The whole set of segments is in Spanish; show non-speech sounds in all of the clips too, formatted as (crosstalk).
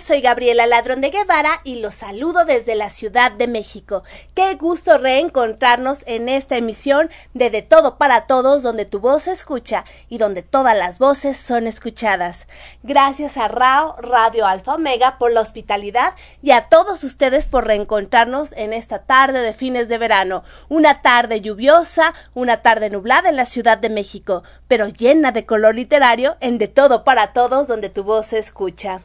Soy Gabriela Ladrón de Guevara y los saludo desde la Ciudad de México. Qué gusto reencontrarnos en esta emisión de De Todo para Todos, donde tu voz se escucha y donde todas las voces son escuchadas. Gracias a RAO Radio Alfa Omega por la hospitalidad y a todos ustedes por reencontrarnos en esta tarde de fines de verano. Una tarde lluviosa, una tarde nublada en la Ciudad de México, pero llena de color literario en De Todo para Todos, donde tu voz se escucha.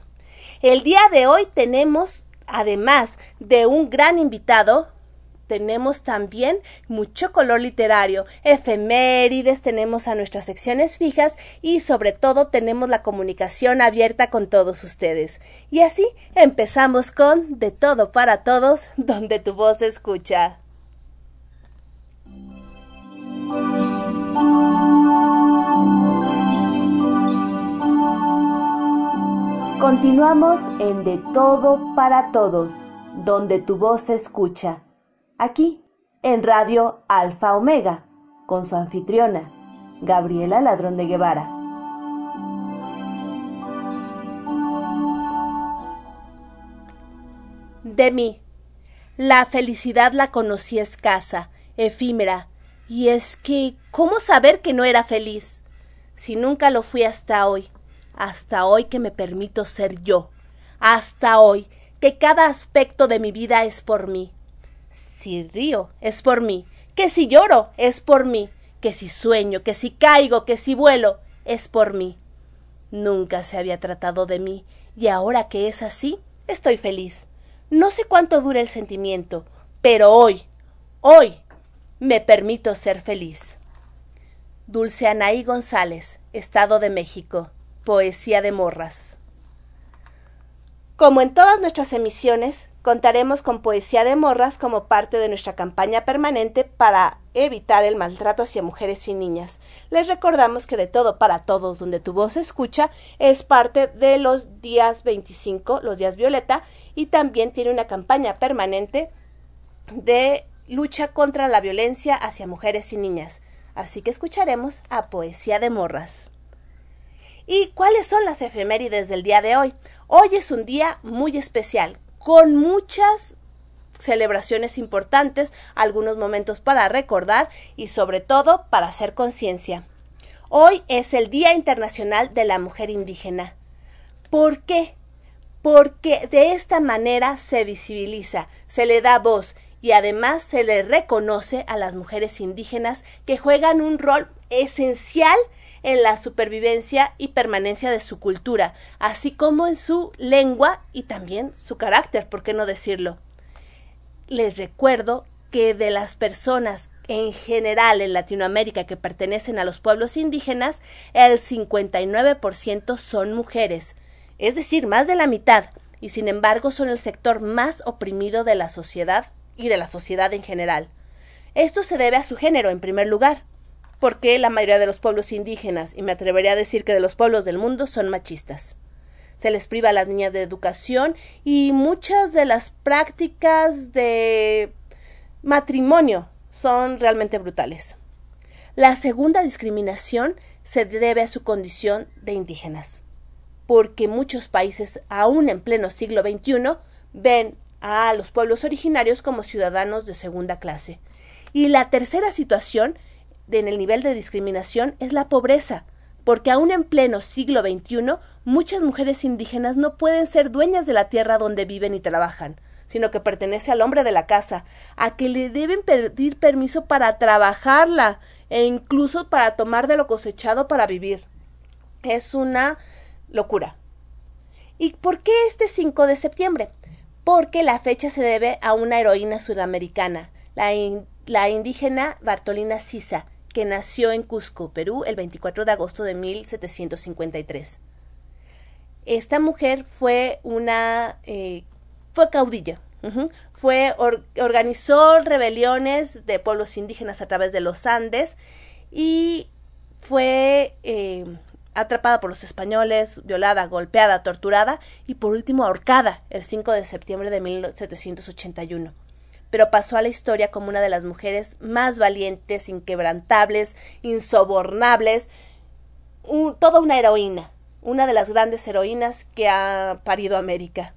El día de hoy tenemos, además de un gran invitado, tenemos también mucho color literario, efemérides, tenemos a nuestras secciones fijas y sobre todo tenemos la comunicación abierta con todos ustedes. Y así empezamos con De todo para todos, (laughs) donde tu voz escucha. Continuamos en De Todo para Todos, donde tu voz se escucha. Aquí, en Radio Alfa Omega, con su anfitriona, Gabriela Ladrón de Guevara. De mí. La felicidad la conocí escasa, efímera, y es que, ¿cómo saber que no era feliz? Si nunca lo fui hasta hoy hasta hoy que me permito ser yo, hasta hoy que cada aspecto de mi vida es por mí. Si río, es por mí, que si lloro, es por mí, que si sueño, que si caigo, que si vuelo, es por mí. Nunca se había tratado de mí, y ahora que es así, estoy feliz. No sé cuánto dura el sentimiento, pero hoy, hoy, me permito ser feliz. Dulce Anaí González, Estado de México. Poesía de Morras. Como en todas nuestras emisiones, contaremos con Poesía de Morras como parte de nuestra campaña permanente para evitar el maltrato hacia mujeres y niñas. Les recordamos que de todo para todos, donde tu voz escucha, es parte de los días 25, los días violeta, y también tiene una campaña permanente de lucha contra la violencia hacia mujeres y niñas. Así que escucharemos a Poesía de Morras. ¿Y cuáles son las efemérides del día de hoy? Hoy es un día muy especial, con muchas celebraciones importantes, algunos momentos para recordar y sobre todo para hacer conciencia. Hoy es el Día Internacional de la Mujer Indígena. ¿Por qué? Porque de esta manera se visibiliza, se le da voz y además se le reconoce a las mujeres indígenas que juegan un rol esencial en la supervivencia y permanencia de su cultura, así como en su lengua y también su carácter, ¿por qué no decirlo? Les recuerdo que de las personas en general en Latinoamérica que pertenecen a los pueblos indígenas, el 59% son mujeres, es decir, más de la mitad, y sin embargo son el sector más oprimido de la sociedad y de la sociedad en general. Esto se debe a su género, en primer lugar porque la mayoría de los pueblos indígenas, y me atrevería a decir que de los pueblos del mundo, son machistas. Se les priva a las niñas de educación y muchas de las prácticas de matrimonio son realmente brutales. La segunda discriminación se debe a su condición de indígenas, porque muchos países, aún en pleno siglo XXI, ven a los pueblos originarios como ciudadanos de segunda clase. Y la tercera situación en el nivel de discriminación es la pobreza, porque aún en pleno siglo XXI muchas mujeres indígenas no pueden ser dueñas de la tierra donde viven y trabajan, sino que pertenece al hombre de la casa, a que le deben pedir permiso para trabajarla e incluso para tomar de lo cosechado para vivir. Es una locura. ¿Y por qué este 5 de septiembre? Porque la fecha se debe a una heroína sudamericana, la, la indígena Bartolina Sisa, que nació en Cusco, Perú, el 24 de agosto de 1753. Esta mujer fue una eh, fue caudilla, fue organizó rebeliones de pueblos indígenas a través de los Andes y fue eh, atrapada por los españoles, violada, golpeada, torturada y por último ahorcada el 5 de septiembre de 1781 pero pasó a la historia como una de las mujeres más valientes, inquebrantables, insobornables, toda una heroína. una de las grandes heroínas que ha parido América.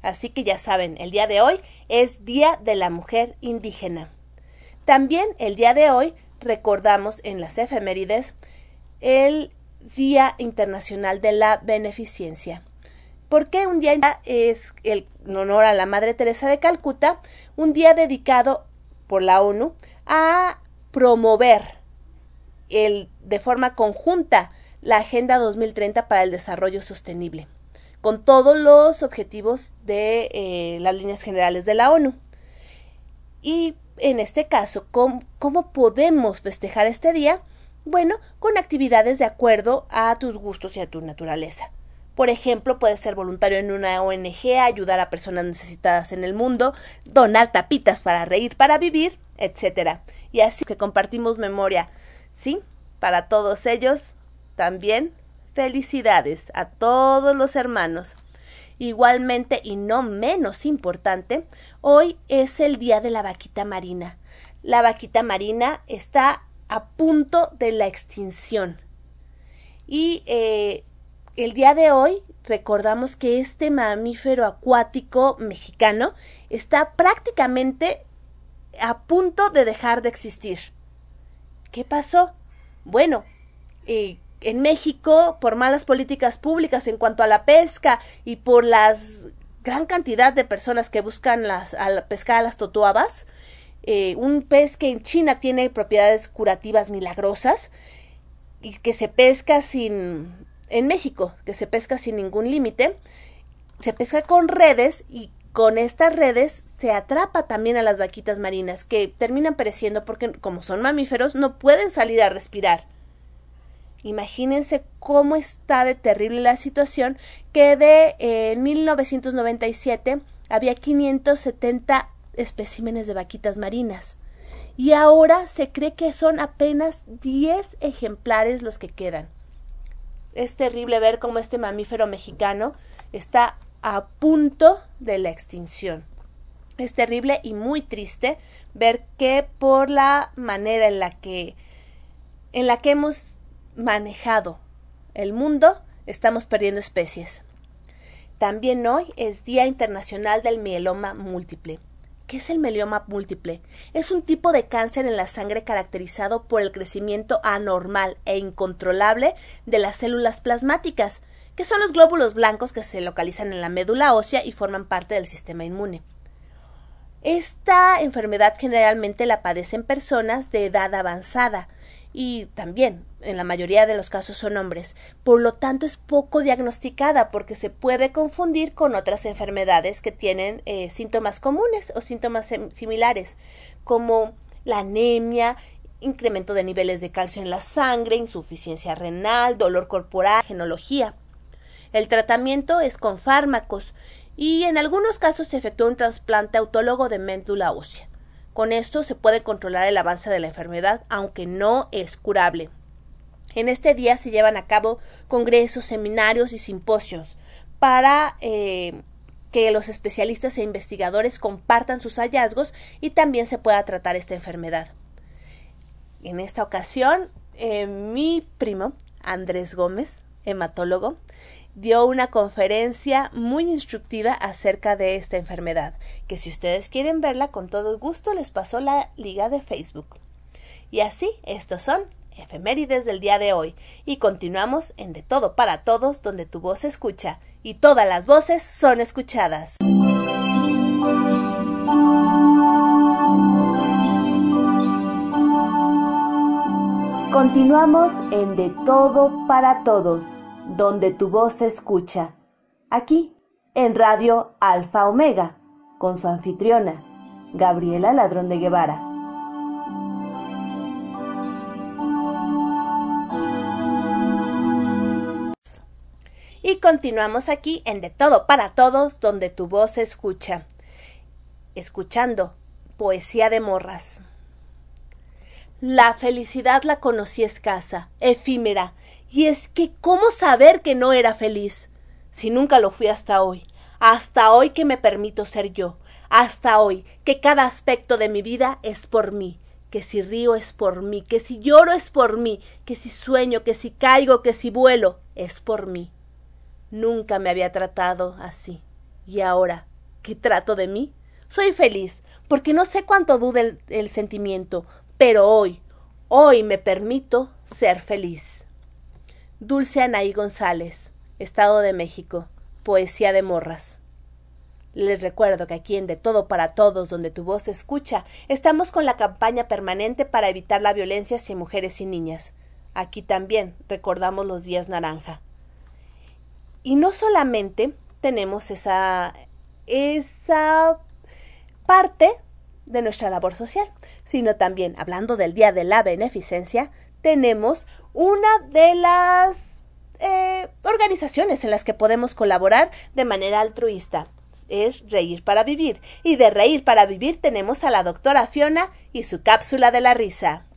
Así que ya saben, el día de hoy es Día de la Mujer Indígena. También el día de hoy recordamos en las efemérides el Día Internacional de la Beneficencia. ¿Por qué un día es el, en honor a la Madre Teresa de Calcuta? Un día dedicado por la ONU a promover el, de forma conjunta la Agenda 2030 para el Desarrollo Sostenible, con todos los objetivos de eh, las líneas generales de la ONU. Y en este caso, ¿cómo, ¿cómo podemos festejar este día? Bueno, con actividades de acuerdo a tus gustos y a tu naturaleza. Por ejemplo, puedes ser voluntario en una ONG, ayudar a personas necesitadas en el mundo, donar tapitas para reír, para vivir, etc. Y así que compartimos memoria. ¿Sí? Para todos ellos, también felicidades a todos los hermanos. Igualmente y no menos importante, hoy es el día de la vaquita marina. La vaquita marina está a punto de la extinción. Y eh, el día de hoy recordamos que este mamífero acuático mexicano está prácticamente a punto de dejar de existir. ¿Qué pasó? Bueno, eh, en México, por malas políticas públicas en cuanto a la pesca y por la gran cantidad de personas que buscan pescar a las totuabas, eh, un pez que en China tiene propiedades curativas milagrosas y que se pesca sin en México, que se pesca sin ningún límite, se pesca con redes y con estas redes se atrapa también a las vaquitas marinas que terminan pereciendo porque como son mamíferos no pueden salir a respirar. Imagínense cómo está de terrible la situación que de eh, en 1997 había 570 especímenes de vaquitas marinas y ahora se cree que son apenas 10 ejemplares los que quedan es terrible ver cómo este mamífero mexicano está a punto de la extinción. Es terrible y muy triste ver que por la manera en la que en la que hemos manejado el mundo estamos perdiendo especies. También hoy es Día Internacional del Mieloma Múltiple. ¿Qué es el melioma múltiple? Es un tipo de cáncer en la sangre caracterizado por el crecimiento anormal e incontrolable de las células plasmáticas, que son los glóbulos blancos que se localizan en la médula ósea y forman parte del sistema inmune. Esta enfermedad generalmente la padecen personas de edad avanzada, y también en la mayoría de los casos son hombres. Por lo tanto, es poco diagnosticada porque se puede confundir con otras enfermedades que tienen eh, síntomas comunes o síntomas similares, como la anemia, incremento de niveles de calcio en la sangre, insuficiencia renal, dolor corporal, genología. El tratamiento es con fármacos y en algunos casos se efectúa un trasplante autólogo de médula ósea. Con esto se puede controlar el avance de la enfermedad, aunque no es curable. En este día se llevan a cabo congresos, seminarios y simposios para eh, que los especialistas e investigadores compartan sus hallazgos y también se pueda tratar esta enfermedad. En esta ocasión, eh, mi primo, Andrés Gómez, hematólogo, dio una conferencia muy instructiva acerca de esta enfermedad, que si ustedes quieren verla con todo gusto les pasó la liga de Facebook. Y así, estos son efemérides del día de hoy, y continuamos en De Todo para Todos, donde tu voz se escucha, y todas las voces son escuchadas. Continuamos en De Todo para Todos donde tu voz se escucha, aquí en Radio Alfa Omega, con su anfitriona, Gabriela Ladrón de Guevara. Y continuamos aquí en De Todo para Todos, donde tu voz se escucha, escuchando poesía de morras. La felicidad la conocí escasa, efímera, y es que ¿cómo saber que no era feliz? Si nunca lo fui hasta hoy, hasta hoy que me permito ser yo, hasta hoy que cada aspecto de mi vida es por mí, que si río es por mí, que si lloro es por mí, que si sueño, que si caigo, que si vuelo, es por mí. Nunca me había tratado así. Y ahora, ¿qué trato de mí? Soy feliz, porque no sé cuánto dude el, sentimiento, pero hoy, hoy me permito ser feliz. Dulce Anaí González, Estado de México, Poesía de Morras. Les recuerdo que aquí en De Todo para Todos, donde tu voz se escucha, estamos con la campaña permanente para evitar la violencia hacia mujeres y niñas. Aquí también recordamos los días naranja. Y no solamente tenemos esa, esa parte de nuestra labor social, sino también, hablando del Día de la Beneficencia, tenemos una de las eh, organizaciones en las que podemos colaborar de manera altruista. Es Reír para Vivir. Y de Reír para Vivir tenemos a la doctora Fiona y su cápsula de la risa.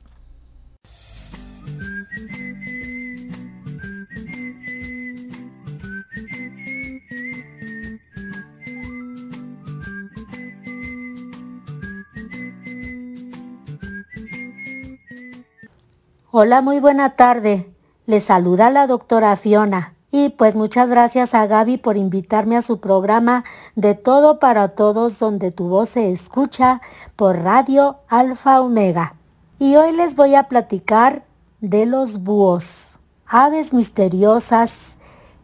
Hola, muy buena tarde. Les saluda la doctora Fiona. Y pues muchas gracias a Gaby por invitarme a su programa de Todo para Todos donde tu voz se escucha por Radio Alfa Omega. Y hoy les voy a platicar de los búhos, aves misteriosas,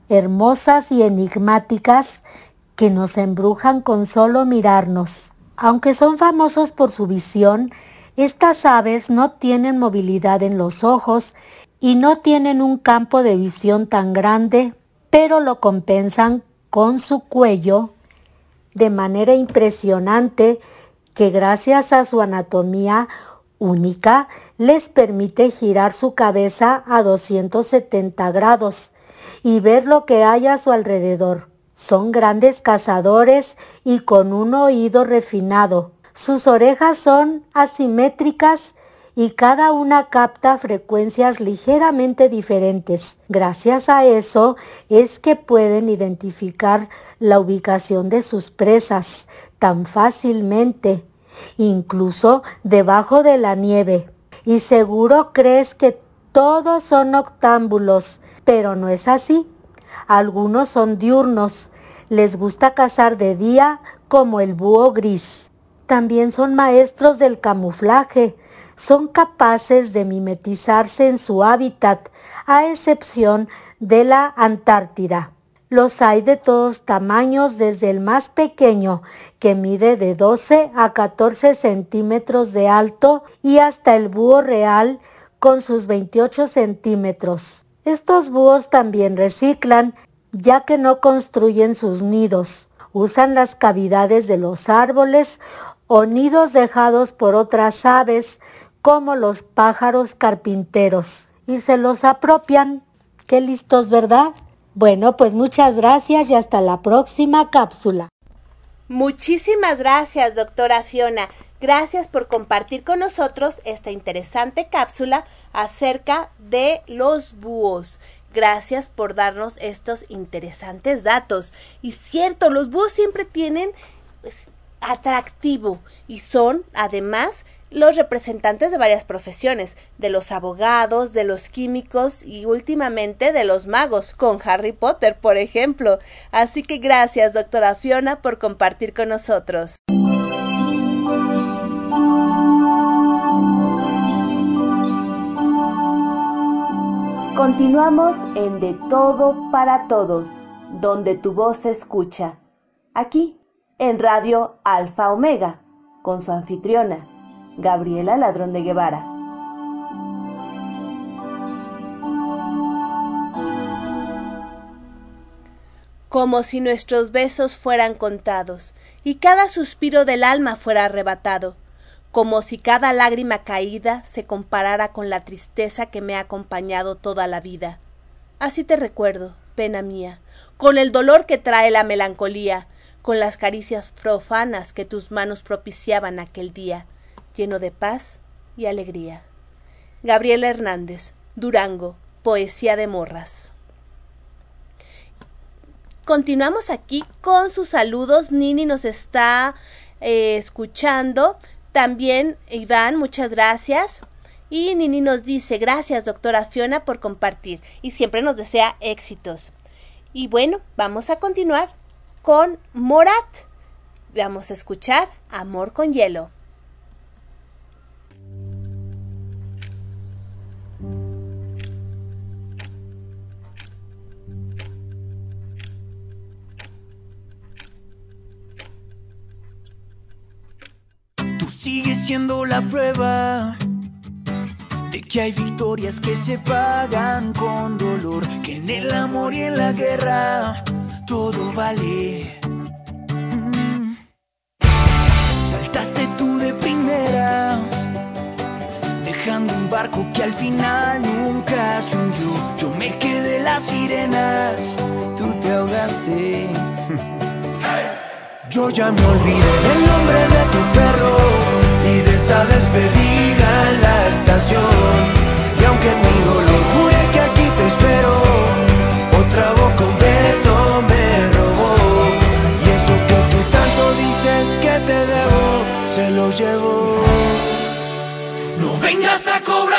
hermosas y enigmáticas que nos embrujan con solo mirarnos. Aunque son famosos por su visión, estas aves no tienen movilidad en los ojos y no tienen un campo de visión tan grande, pero lo compensan con su cuello de manera impresionante que gracias a su anatomía única les permite girar su cabeza a 270 grados y ver lo que hay a su alrededor. Son grandes cazadores y con un oído refinado. Sus orejas son asimétricas y cada una capta frecuencias ligeramente diferentes. Gracias a eso es que pueden identificar la ubicación de sus presas tan fácilmente, incluso debajo de la nieve. Y seguro crees que todos son octámbulos, pero no es así. Algunos son diurnos, les gusta cazar de día como el búho gris también son maestros del camuflaje, son capaces de mimetizarse en su hábitat, a excepción de la Antártida. Los hay de todos tamaños, desde el más pequeño, que mide de 12 a 14 centímetros de alto, y hasta el búho real, con sus 28 centímetros. Estos búhos también reciclan, ya que no construyen sus nidos. Usan las cavidades de los árboles o nidos dejados por otras aves como los pájaros carpinteros y se los apropian. Qué listos, ¿verdad? Bueno, pues muchas gracias y hasta la próxima cápsula. Muchísimas gracias, doctora Fiona. Gracias por compartir con nosotros esta interesante cápsula acerca de los búhos. Gracias por darnos estos interesantes datos. Y cierto, los búhos siempre tienen pues, atractivo y son, además, los representantes de varias profesiones, de los abogados, de los químicos y últimamente de los magos, con Harry Potter, por ejemplo. Así que gracias, doctora Fiona, por compartir con nosotros. Continuamos en De Todo para Todos, donde tu voz se escucha. Aquí en Radio Alfa Omega, con su anfitriona, Gabriela Ladrón de Guevara. Como si nuestros besos fueran contados, y cada suspiro del alma fuera arrebatado, como si cada lágrima caída se comparara con la tristeza que me ha acompañado toda la vida. Así te recuerdo, pena mía, con el dolor que trae la melancolía, con las caricias profanas que tus manos propiciaban aquel día, lleno de paz y alegría. Gabriela Hernández, Durango, Poesía de Morras. Continuamos aquí con sus saludos. Nini nos está eh, escuchando. También Iván, muchas gracias. Y Nini nos dice, gracias doctora Fiona por compartir y siempre nos desea éxitos. Y bueno, vamos a continuar con Morat. Vamos a escuchar Amor con Hielo. Tú sigues siendo la prueba de que hay victorias que se pagan con dolor, que en el amor y en la guerra todo vale. Saltaste tú de primera, dejando un barco que al final nunca se hundió. Yo me quedé las sirenas, tú te ahogaste. Yo ya me olvidé del nombre de tu perro y de esa despedida en la estación. Y aunque mi dolor jure que aquí te espero, No vengas a cobrarme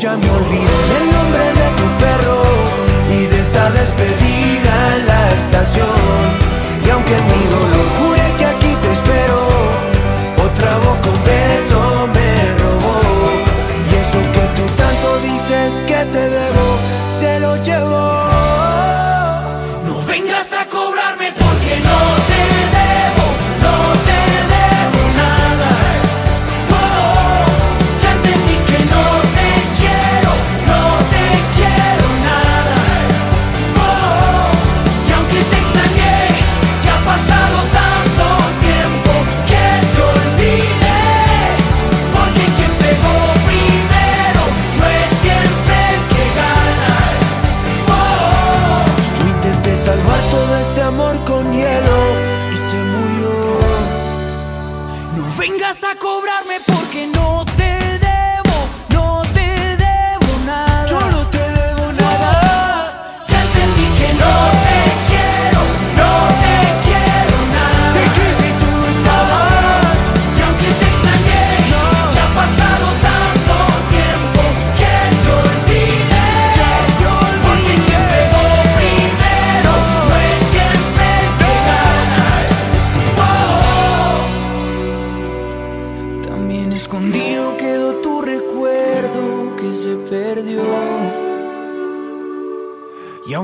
ya me olvidé del nombre de tu perro y de esa despedida en la estación. Y aunque mi dolor jure que aquí te espero, otra boca un beso me robó. Y eso que tú tanto dices que te debo,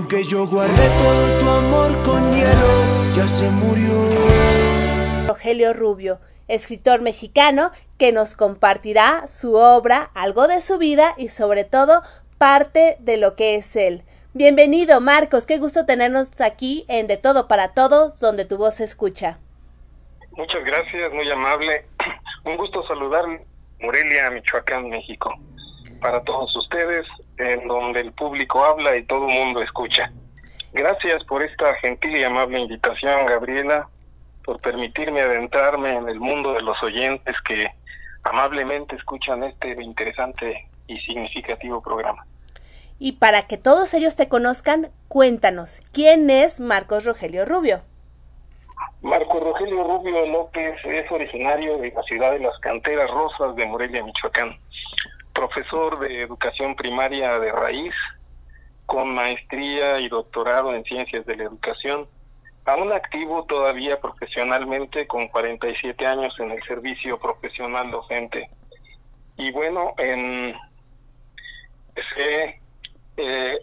aunque yo guardé todo tu amor con hielo, ya se murió. Rogelio Rubio, escritor mexicano que nos compartirá su obra, algo de su vida y sobre todo parte de lo que es él. Bienvenido, Marcos, qué gusto tenernos aquí en De Todo para Todos, donde tu voz se escucha. Muchas gracias, muy amable. (clears throat) Un gusto saludar Morelia, Michoacán, México. Para todos ustedes, en donde el público habla y todo el mundo escucha. Gracias por esta gentil y amable invitación, Gabriela, por permitirme adentrarme en el mundo de los oyentes que amablemente escuchan este interesante y significativo programa. Y para que todos ellos te conozcan, cuéntanos, ¿quién es Marcos Rogelio Rubio? Marco Rogelio Rubio López es originario de la ciudad de las Canteras Rosas de Morelia, Michoacán. Profesor de educación primaria de raíz, con maestría y doctorado en ciencias de la educación. Aún activo todavía profesionalmente con 47 años en el servicio profesional docente. Y bueno, en, eh,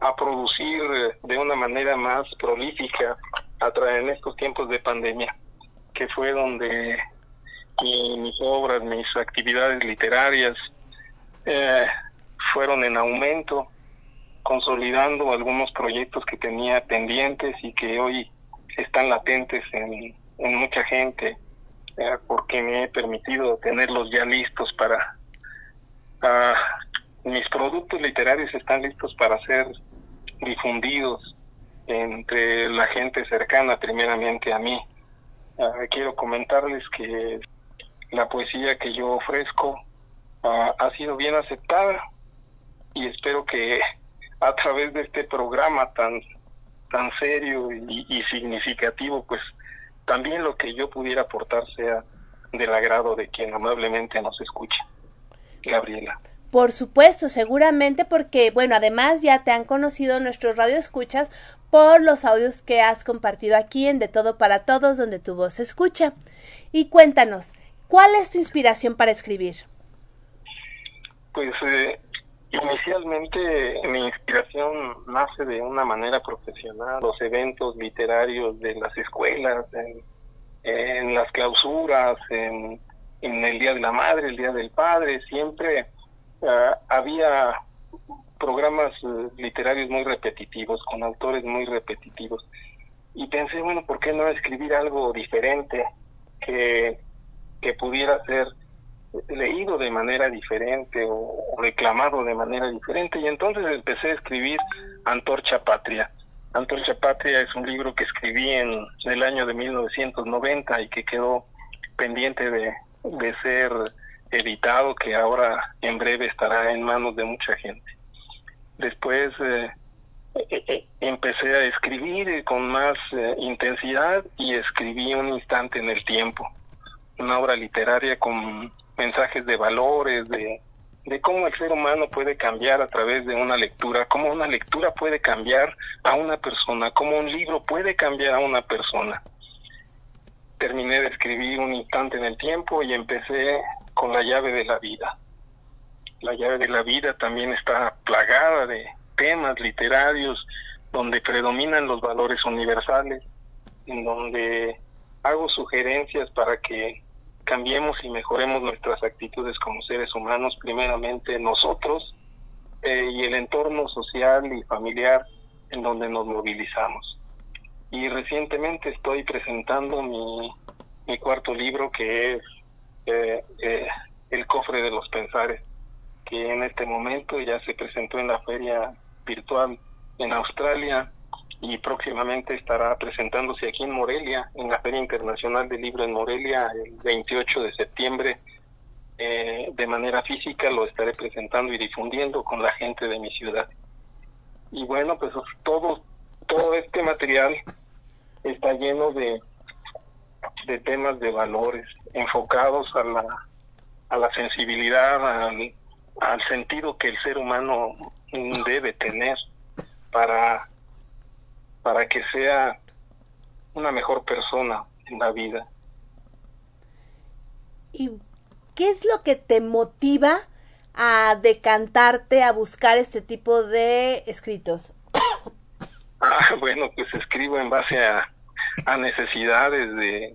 a producir de una manera más prolífica a en estos tiempos de pandemia, que fue donde mi- mis obras, mis actividades literarias eh, fueron en aumento consolidando algunos proyectos que tenía pendientes y que hoy están latentes en, mucha gente, eh, porque me he permitido tenerlos ya listos para... Uh, mis productos literarios están listos para ser difundidos entre la gente cercana primeramente a mí. Ah, quiero comentarles que la poesía que yo ofrezco ha sido bien aceptada y espero que a través de este programa tan tan serio y, significativo pues también lo que yo pudiera aportar sea del agrado de quien amablemente nos escucha. Gabriela. Por supuesto, seguramente porque, bueno, además ya te han conocido nuestros radioescuchas por los audios que has compartido aquí en De Todo para Todos, donde tu voz se escucha. Y cuéntanos, ¿cuál es tu inspiración para escribir? Pues eh, inicialmente mi inspiración nace de una manera profesional, los eventos literarios de las escuelas, en, las clausuras, en, el Día de la Madre, el Día del Padre, siempre Ah, había programas eh, literarios muy repetitivos, con autores muy repetitivos. Y pensé, bueno, ¿por qué no escribir algo diferente que, que pudiera ser leído de manera diferente o, reclamado de manera diferente? Y entonces empecé a escribir Antorcha Patria. Antorcha Patria es un libro que escribí en el año de 1990 y que quedó pendiente de, de ser editado que ahora en breve estará en manos de mucha gente. Después eh, eh, eh, empecé a escribir con más intensidad y escribí un instante en el tiempo, una obra literaria con mensajes de valores, de, de cómo el ser humano puede cambiar a través de una lectura, cómo una lectura puede cambiar a una persona, cómo un libro puede cambiar a una persona. Terminé de escribir un instante en el tiempo y empecé con la llave de la vida. La llave de la vida también está plagada de temas literarios donde predominan los valores universales, en donde hago sugerencias para que cambiemos y mejoremos nuestras actitudes como seres humanos, primeramente nosotros eh, y el entorno social y familiar en donde nos movilizamos. Y recientemente estoy presentando mi, cuarto libro que es eh, eh, el cofre de los pensares, que en este momento ya se presentó en la feria virtual en Australia y próximamente estará presentándose aquí en Morelia, en la Feria Internacional del Libro en Morelia, el 28 de septiembre. Eh, de manera física lo estaré presentando y difundiendo con la gente de mi ciudad. Y bueno, pues todo, todo este material está lleno de de temas de valores enfocados a la, a la sensibilidad, al, al sentido que el ser humano debe tener para, para que sea una mejor persona en la vida. ¿Y qué es lo que te motiva a decantarte a buscar este tipo de escritos? (coughs) Ah, bueno, pues escribo en base a, a necesidades de,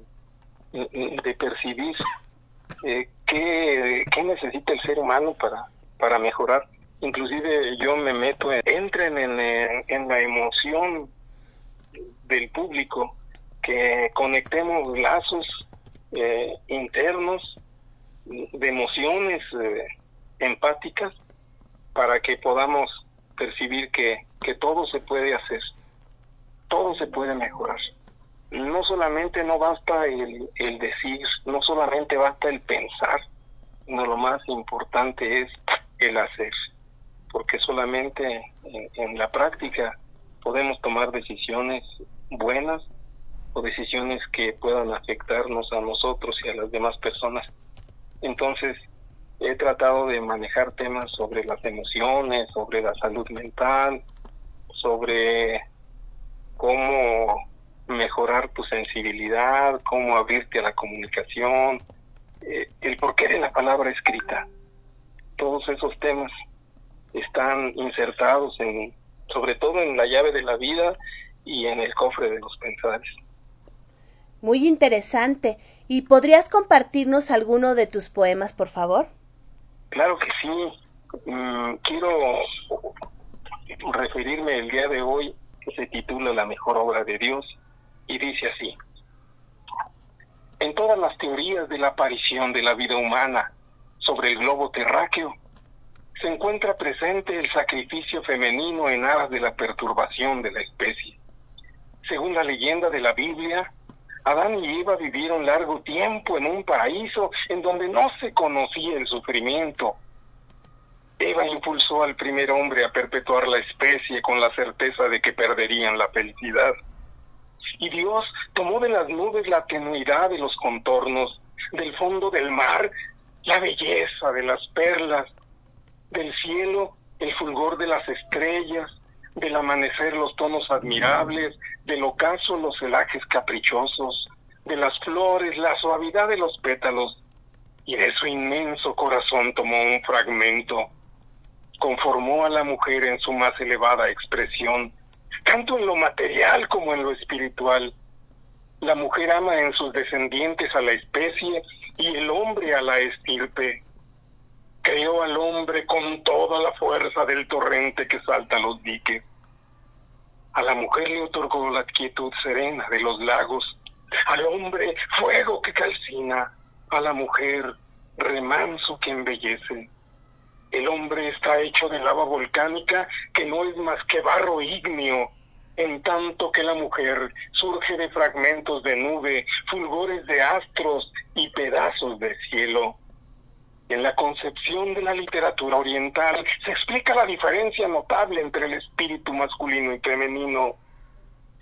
de percibir eh, qué, necesita el ser humano para, para mejorar. Inclusive yo me meto, en, entren en, en, la emoción del público, que conectemos lazos eh, internos de emociones eh, empáticas para que podamos percibir que, que todo se puede hacer, todo se puede mejorar. No solamente no basta el, el decir, no solamente basta el pensar, no lo más importante es el hacer, porque solamente en, la práctica podemos tomar decisiones buenas o decisiones que puedan afectarnos a nosotros y a las demás personas. Entonces, he tratado de manejar temas sobre las emociones, sobre la salud mental, sobre cómo mejorar tu sensibilidad, cómo abrirte a la comunicación, eh, el porqué de la palabra escrita. Todos esos temas están insertados en, sobre todo en la llave de la vida y en el cofre de los pensares. Muy interesante. ¿Y podrías compartirnos alguno de tus poemas, por favor? Claro que sí. Mm, quiero referirme el día de hoy, que se titula La mejor obra de Dios, y dice así. En todas las teorías de la aparición de la vida humana sobre el globo terráqueo, se encuentra presente el sacrificio femenino en aras de la perturbación de la especie. Según la leyenda de la Biblia, Adán y Eva vivieron largo tiempo en un paraíso en donde no se conocía el sufrimiento. Eva impulsó al primer hombre a perpetuar la especie con la certeza de que perderían la felicidad. Y Dios tomó de las nubes la tenuidad de los contornos, del fondo del mar la belleza de las perlas, del cielo el fulgor de las estrellas, del amanecer los tonos admirables, del ocaso los celajes caprichosos, de las flores la suavidad de los pétalos, y de su inmenso corazón tomó un fragmento, conformó a la mujer en su más elevada expresión, tanto en lo material como en lo espiritual. La mujer ama en sus descendientes a la especie y el hombre a la estirpe. Creó al hombre con toda la fuerza del torrente que salta los diques. A la mujer le otorgó la quietud serena de los lagos, al hombre fuego que calcina, a la mujer remanso que embellece. El hombre está hecho de lava volcánica que no es más que barro ígneo, en tanto que la mujer surge de fragmentos de nube, fulgores de astros y pedazos de cielo. En la concepción de la literatura oriental se explica la diferencia notable entre el espíritu masculino y femenino.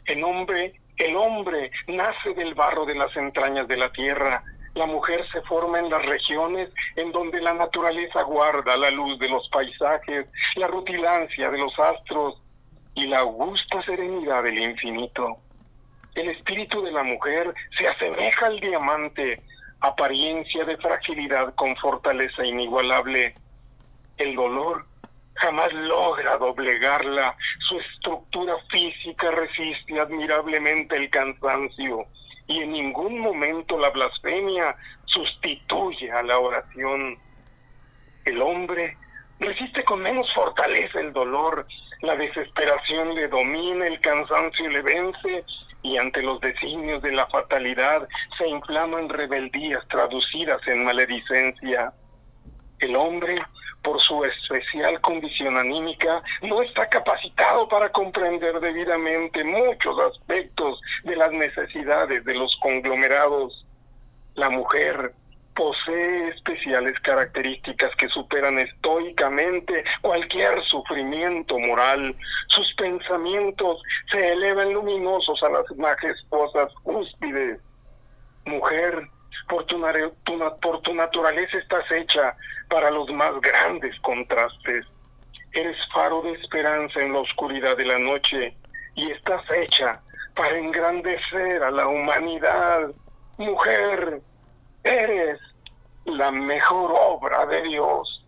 El hombre, el hombre nace del barro de las entrañas de la tierra. La mujer se forma en las regiones en donde la naturaleza guarda la luz de los paisajes, la rutilancia de los astros y la augusta serenidad del infinito. El espíritu de la mujer se asemeja al diamante, apariencia de fragilidad con fortaleza inigualable. El dolor jamás logra doblegarla, su estructura física resiste admirablemente el cansancio y en ningún momento la blasfemia sustituye a la oración. El hombre resiste con menos fortaleza el dolor, la desesperación le domina, el cansancio le vence y ante los designios de la fatalidad se inflaman rebeldías traducidas en maledicencia. El hombre, por su especial condición anímica, no está capacitado para comprender debidamente muchos aspectos de las necesidades de los conglomerados. La mujer, posee especiales características que superan estoicamente cualquier sufrimiento moral. Sus pensamientos se elevan luminosos a las majestuosas cúspides. Mujer, por tu, por tu naturaleza estás hecha para los más grandes contrastes. Eres faro de esperanza en la oscuridad de la noche y estás hecha para engrandecer a la humanidad. Mujer, eres la mejor obra de Dios.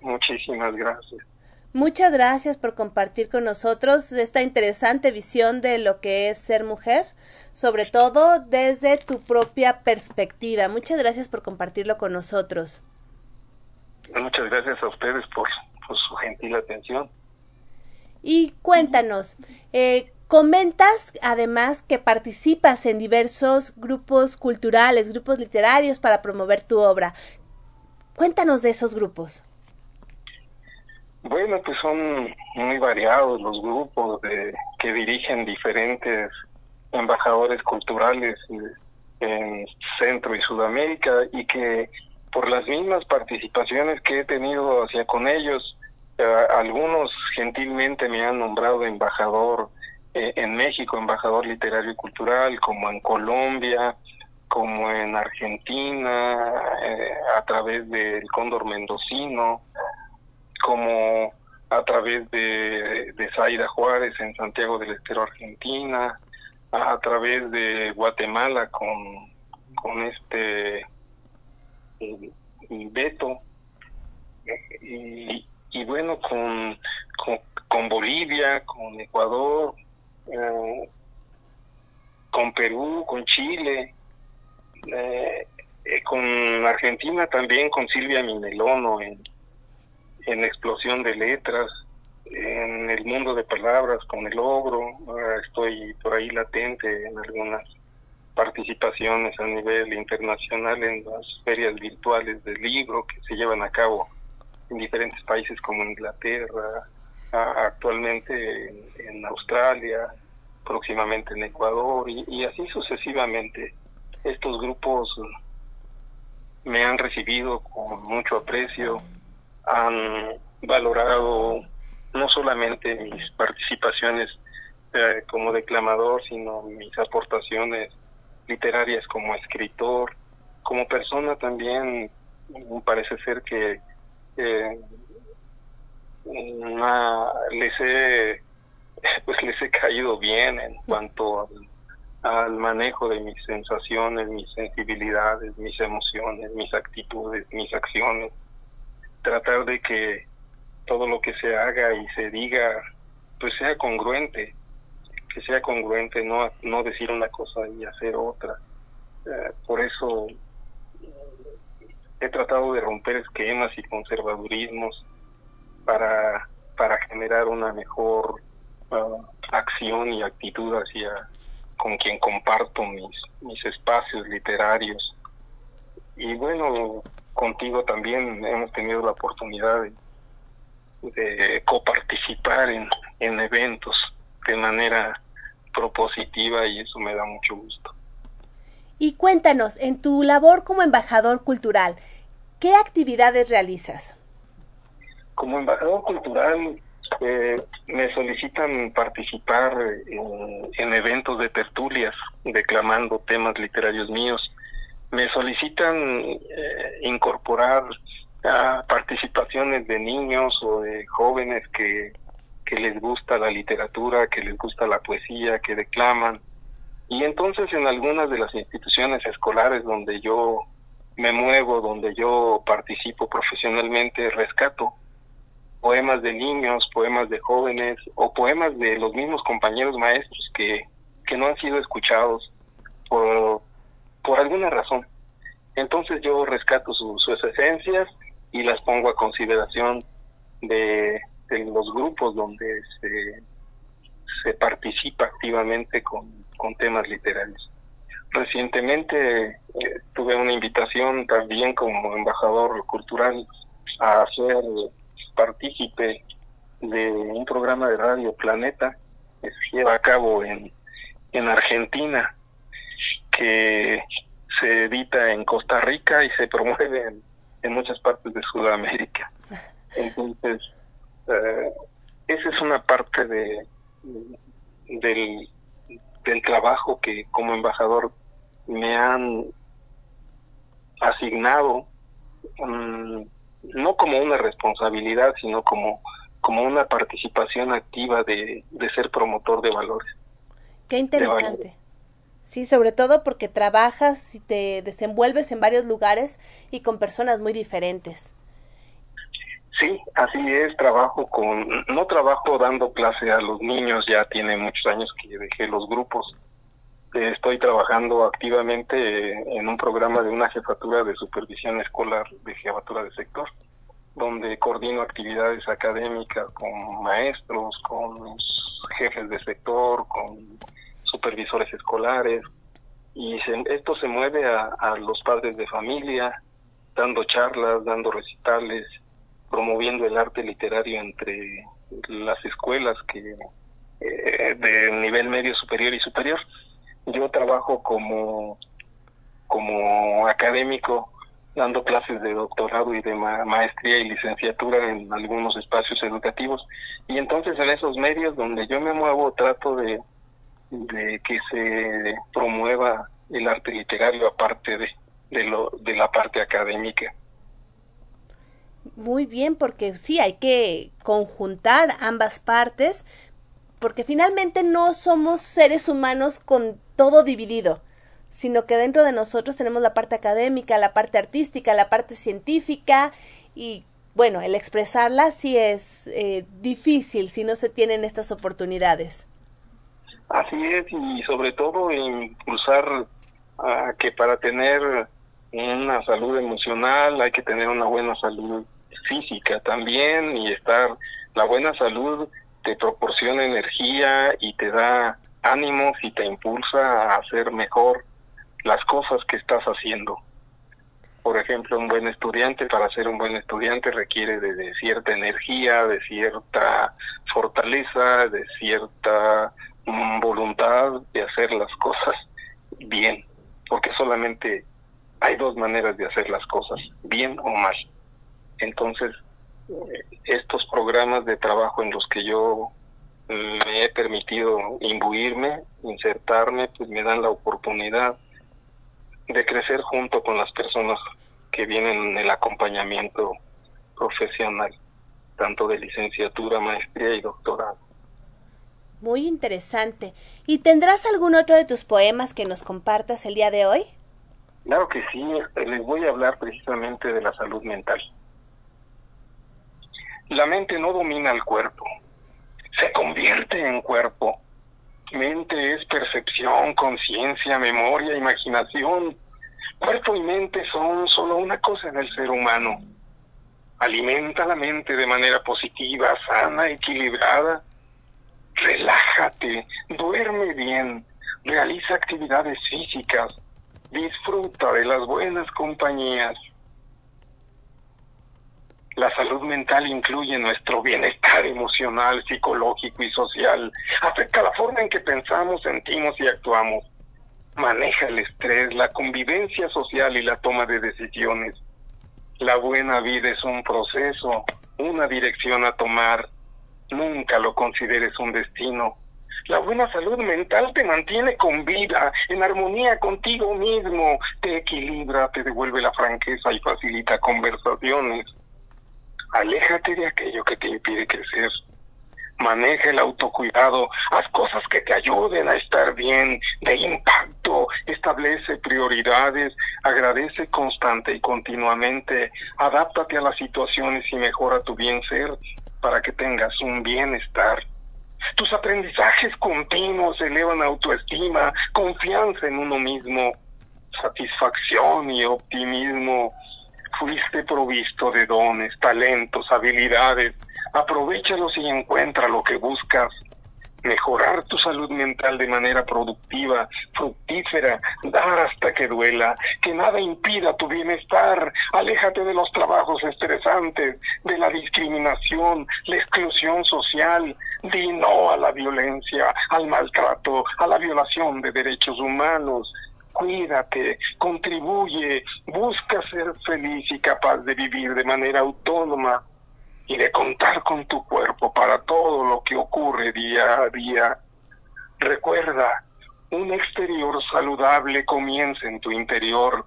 Muchísimas gracias. Muchas gracias por compartir con nosotros esta interesante visión de lo que es ser mujer, sobre todo desde tu propia perspectiva. Muchas gracias por compartirlo con nosotros. Muchas gracias a ustedes por, su gentil atención. Y cuéntanos, eh, Comentas además que participas en diversos grupos culturales, grupos literarios para promover tu obra. Cuéntanos de esos grupos. Bueno, pues son muy variados los grupos que dirigen diferentes embajadores culturales en Centro y Sudamérica y que por las mismas participaciones que he tenido hacia con ellos, eh, algunos gentilmente me han nombrado embajador eh, en México, embajador literario y cultural, como en Colombia, como en Argentina, eh, a través del Cóndor Mendocino, como a través de, de Zaira Juárez en Santiago del Estero, Argentina, a, través de Guatemala con, con este eh, Beto, y, y bueno, con, con Bolivia, con Ecuador, eh, con Perú, con Chile, eh, eh, con Argentina también, con Silvia Minelono en, en Explosión de Letras, en el mundo de palabras con el logro, estoy por ahí latente en algunas participaciones a nivel internacional en las ferias virtuales del libro que se llevan a cabo en diferentes países como Inglaterra, actualmente en, Australia, próximamente en Ecuador y así sucesivamente. Estos grupos me han recibido con mucho aprecio, han valorado no solamente mis participaciones eh, como declamador, sino mis aportaciones literarias como escritor, como persona también parece ser que eh, les he (laughs) pues les he caído bien en cuanto al manejo de mis sensaciones, mis sensibilidades, mis emociones, mis actitudes, mis acciones. Tratar de que todo lo que se haga y se diga, pues sea congruente, que sea congruente, no, no decir una cosa y hacer otra. Eh, por eso he tratado de romper esquemas y conservadurismos para, para generar una mejor ah, acción y actitud hacia con quien comparto mis, mis espacios literarios. Y bueno, contigo también hemos tenido la oportunidad de, coparticipar en, en eventos de manera propositiva y eso me da mucho gusto. Y cuéntanos, en tu labor como embajador cultural, ¿qué actividades realizas? Como embajador cultural eh, me solicitan participar en, eventos de tertulias, declamando temas literarios míos. Me solicitan eh, incorporar participaciones de niños o de jóvenes que, que les gusta la literatura, que les gusta la poesía, que declaman. Y entonces en algunas de las instituciones escolares donde yo me muevo, donde yo participo profesionalmente, rescato poemas de niños, poemas de jóvenes o poemas de los mismos compañeros maestros que, que no han sido escuchados por, por alguna razón. Entonces yo rescato sus esencias y las pongo a consideración de, de los grupos donde se, se participa activamente con, con temas literarios. Recientemente eh, tuve una invitación también como embajador cultural a hacer partícipe de un programa de radio Planeta que se lleva a cabo en, en Argentina, que se edita en Costa Rica y se promueve en, muchas partes de Sudamérica. Entonces, eh, esa es una parte de del, del trabajo que como embajador me han asignado mm, no como una responsabilidad, sino como, como una participación activa de, de ser promotor de valores. Qué interesante. Sí, sobre todo porque trabajas y te desenvuelves en varios lugares y con personas muy diferentes. Sí, así es, trabajo con, no trabajo dando clase a los niños, ya tiene muchos años que dejé los grupos. Estoy trabajando activamente en un programa de una jefatura de supervisión escolar de jefatura de sector donde coordino actividades académicas con maestros, con jefes de sector, con supervisores escolares, y esto se mueve a, los padres de familia, dando charlas, dando recitales, promoviendo el arte literario entre las escuelas que eh, de nivel medio superior y superior. Yo trabajo como como académico dando clases de doctorado y de maestría y licenciatura en algunos espacios educativos. Y entonces en esos medios donde yo me muevo trato de, de que se promueva el arte literario aparte de, de, lo, de la parte académica. Muy bien, porque sí, hay que conjuntar ambas partes, porque finalmente no somos seres humanos con todo dividido sino que dentro de nosotros tenemos la parte académica, la parte artística, la parte científica y bueno, el expresarla sí es eh, difícil si no se tienen estas oportunidades. Así es, y sobre todo impulsar a que para tener una salud emocional hay que tener una buena salud física también y estar La buena salud te proporciona energía y te da ánimos y te impulsa a hacer mejor las cosas que estás haciendo. Por ejemplo, un buen estudiante, para ser un buen estudiante requiere de, cierta energía, de cierta fortaleza, de cierta mm, voluntad de hacer las cosas bien, porque solamente hay dos maneras de hacer las cosas, bien o mal. Entonces, estos programas de trabajo en los que yo me he permitido imbuirme, insertarme, pues me dan la oportunidad de crecer junto con las personas que vienen en el acompañamiento profesional, tanto de licenciatura, maestría y doctorado. Muy interesante. ¿Y tendrás algún otro de tus poemas que nos compartas el día de hoy? Claro que sí, les voy a hablar precisamente de la salud mental. La mente no domina el cuerpo, se convierte en cuerpo. Mente es percepción, conciencia, memoria, imaginación. Cuerpo y mente son solo una cosa en el ser humano. Alimenta la mente de manera positiva, sana, equilibrada. Relájate, duerme bien, realiza actividades físicas, disfruta de las buenas compañías. La salud mental incluye nuestro bienestar emocional, psicológico y social. Afecta la forma en que pensamos, sentimos y actuamos. Maneja el estrés, la convivencia social y la toma de decisiones. La buena vida es un proceso, una dirección a tomar. Nunca lo consideres un destino. La buena salud mental te mantiene con vida, en armonía contigo mismo, te equilibra, te devuelve la franqueza y facilita conversaciones. Aléjate de aquello que te impide crecer. Maneja el autocuidado, haz cosas que te ayuden a estar bien, de impacto, establece prioridades, agradece constante y continuamente, adáptate a las situaciones y mejora tu bien ser para que tengas un bienestar. Tus aprendizajes continuos elevan autoestima, confianza en uno mismo, satisfacción y optimismo fuiste provisto de dones, talentos, habilidades. Aprovechalos y encuentra lo que buscas. Mejorar tu salud mental de manera productiva, fructífera, dar hasta que duela, que nada impida tu bienestar. Aléjate de los trabajos estresantes, de la discriminación, la exclusión social. Di no a la violencia, al maltrato, a la violación de derechos humanos cuídate, contribuye, busca ser feliz y capaz de vivir de manera autónoma y de contar con tu cuerpo para todo lo que ocurre día a día. Recuerda, un exterior saludable comienza en tu interior,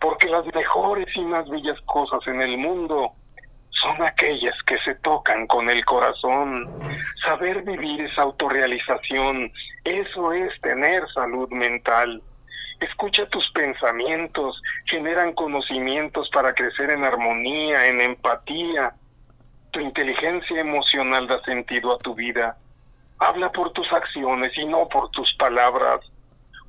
porque las mejores y más bellas cosas en el mundo son aquellas que se tocan con el corazón. Saber vivir es autorrealización, eso es tener salud mental. Escucha tus pensamientos, generan conocimientos para crecer en armonía, en empatía. Tu inteligencia emocional da sentido a tu vida. Habla por tus acciones y no por tus palabras.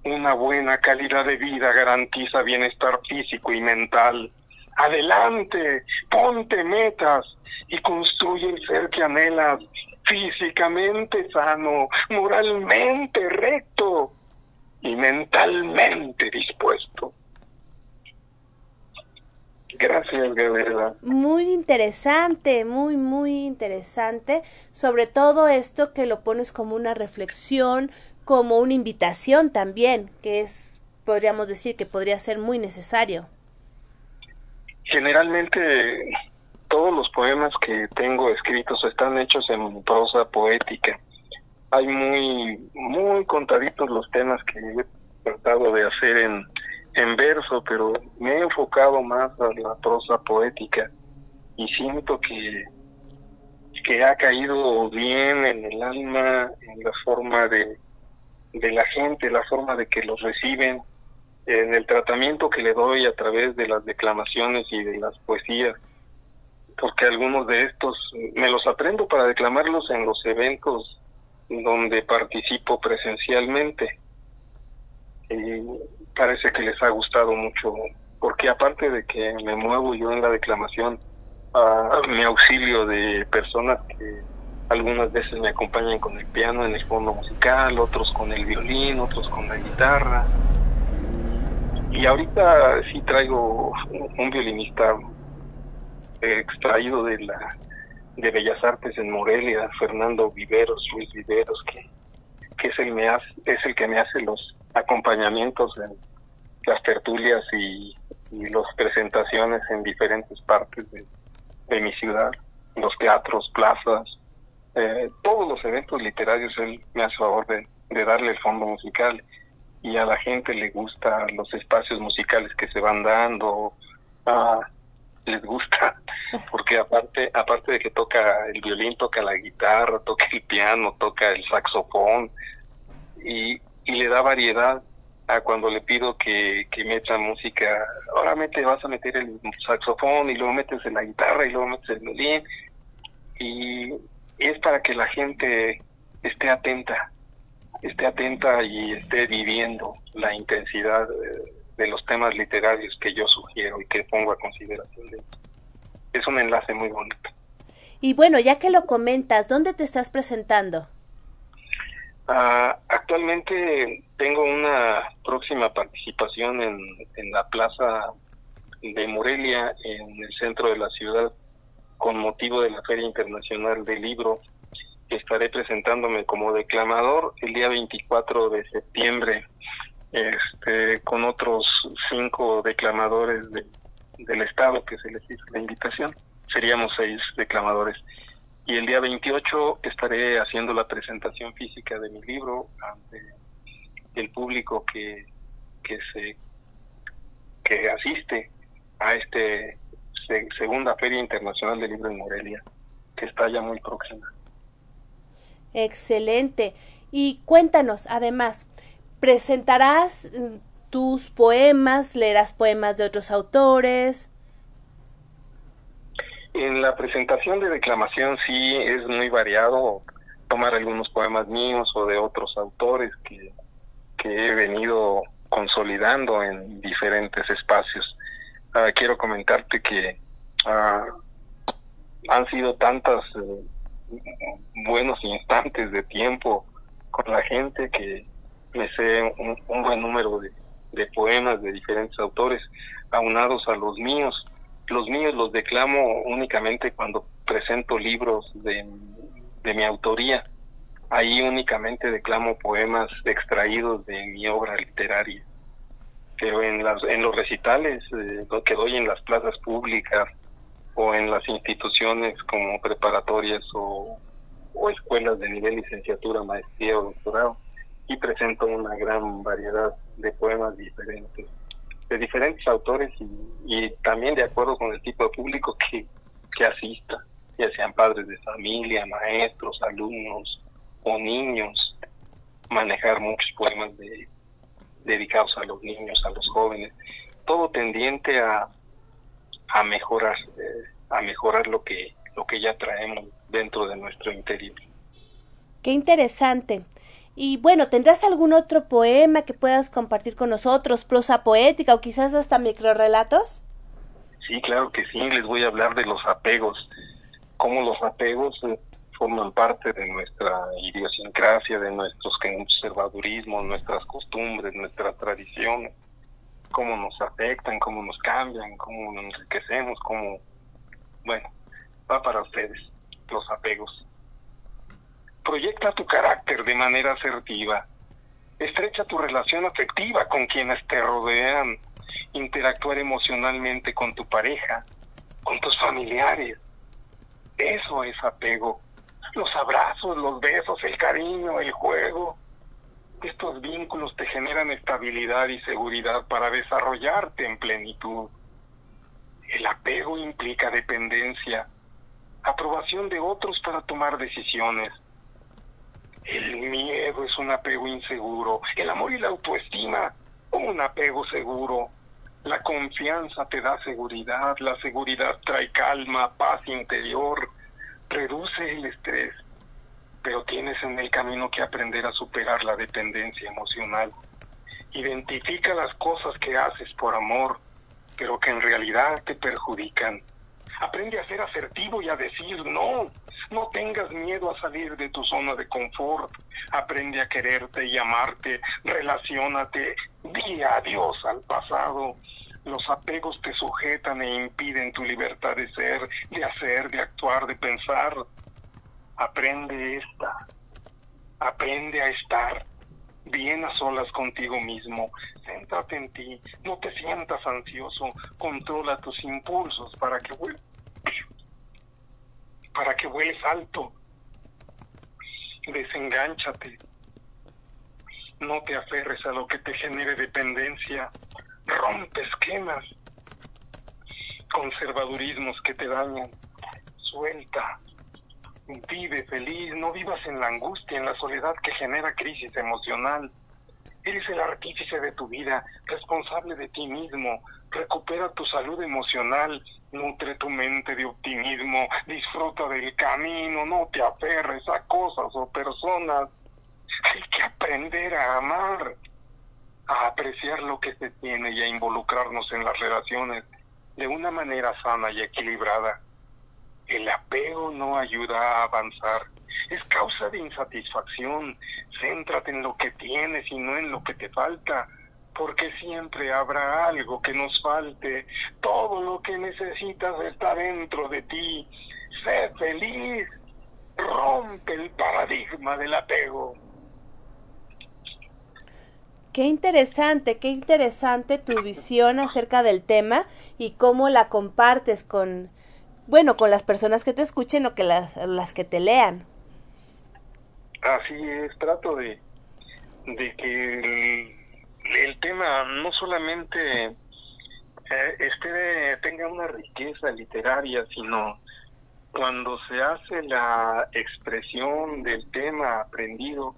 Una buena calidad de vida garantiza bienestar físico y mental. Adelante, ponte metas y construye el ser que anhelas, físicamente sano, moralmente recto y mentalmente dispuesto. Gracias, Gabriela. Muy interesante, muy, muy interesante. Sobre todo esto que lo pones como una reflexión, como una invitación también, que es, podríamos decir, que podría ser muy necesario. Generalmente todos los poemas que tengo escritos están hechos en prosa poética hay muy, muy contaditos los temas que he tratado de hacer en, en verso, pero me he enfocado más a la prosa poética y siento que, que ha caído bien en el alma, en la forma de, de la gente, la forma de que los reciben, en el tratamiento que le doy a través de las declamaciones y de las poesías, porque algunos de estos me los aprendo para declamarlos en los eventos donde participo presencialmente. Y parece que les ha gustado mucho, porque aparte de que me muevo yo en la declamación, a mi auxilio de personas que algunas veces me acompañan con el piano en el fondo musical, otros con el violín, otros con la guitarra. Y ahorita sí traigo un violinista extraído de la de Bellas Artes en Morelia, Fernando Viveros, Luis Viveros, que, que es el me hace, es el que me hace los acompañamientos en las tertulias y, las presentaciones en diferentes partes de, mi ciudad, los teatros, plazas, eh, todos los eventos literarios él me hace favor de, de, darle el fondo musical. Y a la gente le gusta los espacios musicales que se van dando, ah, les gusta porque aparte aparte de que toca el violín toca la guitarra toca el piano toca el saxofón y, y le da variedad a cuando le pido que, que meta música. Ahora mete vas a meter el saxofón y luego metes en la guitarra y luego metes el violín y es para que la gente esté atenta esté atenta y esté viviendo la intensidad de, de los temas literarios que yo sugiero y que pongo a consideración de ellos es un enlace muy bonito. Y bueno, ya que lo comentas, ¿dónde te estás presentando? Uh, actualmente tengo una próxima participación en, en la plaza de Morelia, en el centro de la ciudad, con motivo de la Feria Internacional del Libro. Estaré presentándome como declamador el día 24 de septiembre, este, con otros cinco declamadores de del Estado que se les hizo la invitación. Seríamos seis declamadores. Y el día 28 estaré haciendo la presentación física de mi libro ante el público que, que asiste a este segunda Feria Internacional del Libro en Morelia, que está ya muy próxima. Excelente. Y cuéntanos, además, presentarás tus poemas, leerás poemas de otros autores. En la presentación de declamación sí es muy variado tomar algunos poemas míos o de otros autores que, he venido consolidando en diferentes espacios. Uh, quiero comentarte que uh, han sido tantos uh, buenos instantes de tiempo con la gente que me sé un, un buen número de, de poemas de diferentes autores aunados a los míos. Los míos los declamo únicamente cuando presento libros de, de mi autoría. Ahí únicamente declamo poemas extraídos de mi obra literaria. Pero en, las, en los recitales eh, que doy en las plazas públicas o en las instituciones como preparatorias o, o escuelas de nivel licenciatura, maestría o doctorado, y presento una gran variedad de poemas diferentes, de diferentes autores y, y también de acuerdo con el tipo de público que, que asista, ya sean padres de familia, maestros, alumnos o niños, manejar muchos poemas de, dedicados a los niños, a los jóvenes, todo tendiente a, a mejorar, eh, a mejorar lo que, lo que ya traemos dentro de nuestro interior. Qué interesante. Y bueno, ¿tendrás algún otro poema que puedas compartir con nosotros, prosa poética o quizás hasta microrelatos? Sí, claro que sí, les voy a hablar de los apegos, cómo los apegos eh, forman parte de nuestra idiosincrasia, de nuestros conservadurismos, nuestras costumbres, nuestras tradiciones, cómo nos afectan, cómo nos cambian, cómo nos enriquecemos, cómo... Bueno, va para ustedes, los apegos. Proyecta tu carácter de manera asertiva. Estrecha tu relación afectiva con quienes te rodean. Interactuar emocionalmente con tu pareja, con tus familiares. Eso es apego. Los abrazos, los besos, el cariño, el juego. Estos vínculos te generan estabilidad y seguridad para desarrollarte en plenitud. El apego implica dependencia, aprobación de otros para tomar decisiones, el miedo es un apego inseguro. El amor y la autoestima, un apego seguro. La confianza te da seguridad. La seguridad trae calma, paz interior. Reduce el estrés. Pero tienes en el camino que aprender a superar la dependencia emocional. Identifica las cosas que haces por amor, pero que en realidad te perjudican. Aprende a ser asertivo y a decir no. No tengas miedo a salir de tu zona de confort. Aprende a quererte y amarte. Relaciónate. Di adiós al pasado. Los apegos te sujetan e impiden tu libertad de ser, de hacer, de actuar, de pensar. Aprende esta. Aprende a estar bien a solas contigo mismo. Céntrate en ti. No te sientas ansioso. Controla tus impulsos para que vuelvas para que vueles alto. Desengánchate. No te aferres a lo que te genere dependencia. Rompe esquemas. Conservadurismos que te dañan. Suelta. Vive feliz. No vivas en la angustia, en la soledad que genera crisis emocional. Eres el artífice de tu vida, responsable de ti mismo. Recupera tu salud emocional, nutre tu mente de optimismo, disfruta del camino, no te aferres a cosas o personas. Hay que aprender a amar, a apreciar lo que se tiene y a involucrarnos en las relaciones de una manera sana y equilibrada. El apego no ayuda a avanzar es causa de insatisfacción. Céntrate en lo que tienes y no en lo que te falta, porque siempre habrá algo que nos falte. Todo lo que necesitas está dentro de ti. Sé feliz. Rompe el paradigma del apego. Qué interesante, qué interesante tu visión acerca del tema y cómo la compartes con, bueno, con las personas que te escuchen o que las, las que te lean. Así es, trato de, que el, tema no solamente eh, tenga una riqueza literaria, sino cuando se hace la expresión del tema aprendido,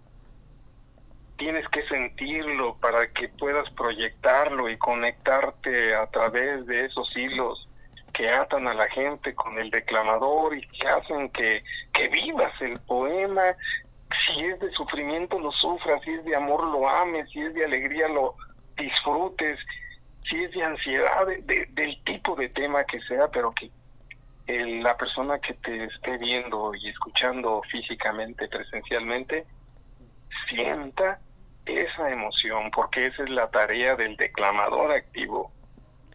tienes que sentirlo para que puedas proyectarlo y conectarte a través de esos hilos que atan a la gente con el declamador y que hacen que, que vivas el poema. Si es de sufrimiento lo sufras, si es de amor lo ames, si es de alegría lo disfrutes, si es de ansiedad, del tipo de tema que sea, pero que la persona que te esté viendo y escuchando físicamente, presencialmente, sienta esa emoción, porque esa es la tarea del declamador activo,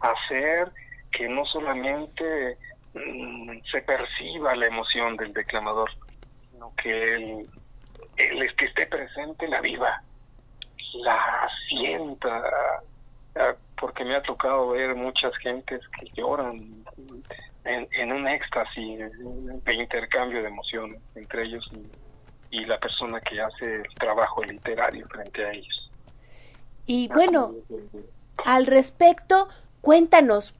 hacer que no solamente mm, se perciba la emoción del declamador, sino que él el que esté presente la viva, la sienta, ah, porque me ha tocado ver muchas gentes que lloran en, un éxtasis de intercambio de emociones entre ellos y, la persona que hace el trabajo literario frente a ellos. Y bueno, al respecto, cuéntanos,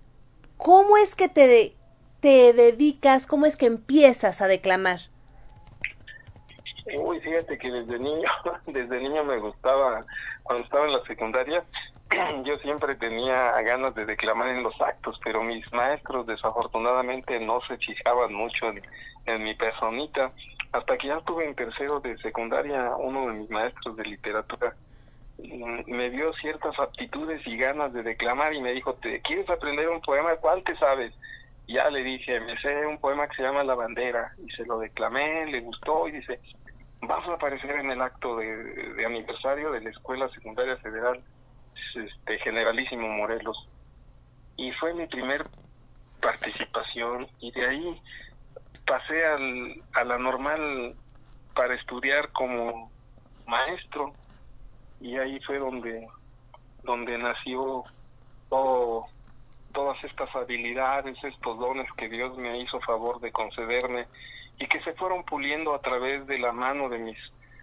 ¿cómo es que te, te dedicas, cómo es que empiezas a declamar? Uy, fíjate que desde niño, (laughs) desde niño me gustaba, cuando estaba en la secundaria, (clears throat) yo siempre tenía ganas de declamar en los actos, pero mis maestros desafortunadamente no se fijaban mucho en, mi personita. Hasta que ya estuve en tercero de secundaria, uno de mis maestros de literatura me dio ciertas aptitudes y ganas de declamar y me dijo, ¿te quieres aprender un poema? ¿Cuál te sabes? ya le dije, me sé un poema que se llama La Bandera y se lo declamé, le gustó y dice, vas a aparecer en el acto de, aniversario de la Escuela Secundaria Federal este, Generalísimo Morelos. Y fue mi primer participación y de ahí pasé al, a la normal para estudiar como maestro y ahí fue donde donde nació todo, todas estas habilidades, estos dones que Dios me hizo favor de concederme y que se fueron puliendo a través de la mano de mis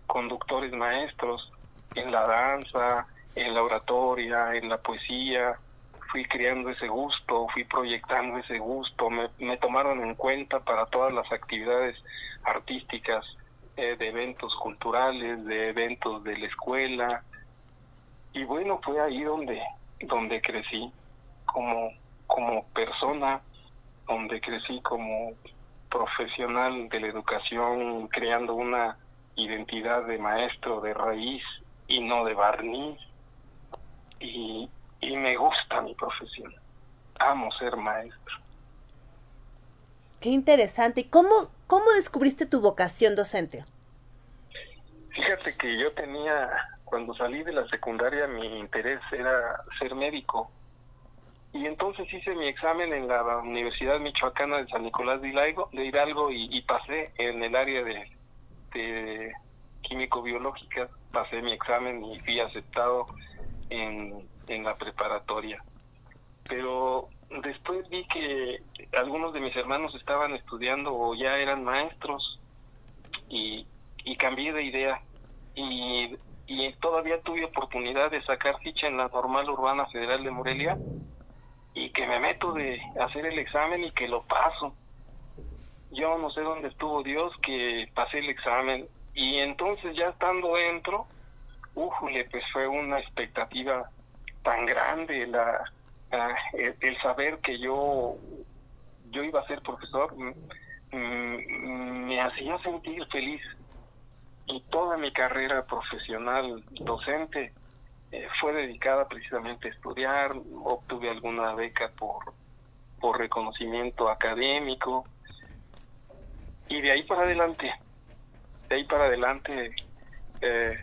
conductores maestros en la danza, en la oratoria, en la poesía. Fui creando ese gusto, fui proyectando ese gusto, me, tomaron en cuenta para todas las actividades artísticas, eh, de eventos culturales, de eventos de la escuela. Y bueno, fue ahí donde, donde crecí como, como persona, donde crecí como profesional de la educación creando una identidad de maestro de raíz y no de barniz. Y, y me gusta mi profesión. Amo ser maestro. Qué interesante. ¿Y cómo, cómo descubriste tu vocación docente? Fíjate que yo tenía, cuando salí de la secundaria, mi interés era ser médico. Y entonces hice mi examen en la Universidad Michoacana de San Nicolás de Hidalgo, de Hidalgo y, pasé en el área de, de químico-biológica, pasé mi examen y fui aceptado en, en la preparatoria. Pero después vi que algunos de mis hermanos estaban estudiando o ya eran maestros y, y cambié de idea y, y todavía tuve oportunidad de sacar ficha en la normal urbana federal de Morelia y que me meto de hacer el examen y que lo paso. Yo no sé dónde estuvo Dios que pasé el examen y entonces ya estando dentro, újule, pues fue una expectativa tan grande la, el, saber que yo yo iba a ser profesor me hacía sentir feliz. Y toda mi carrera profesional docente eh, fue dedicada precisamente a estudiar, obtuve alguna beca por, por reconocimiento académico. Y de ahí para adelante, de ahí para adelante eh,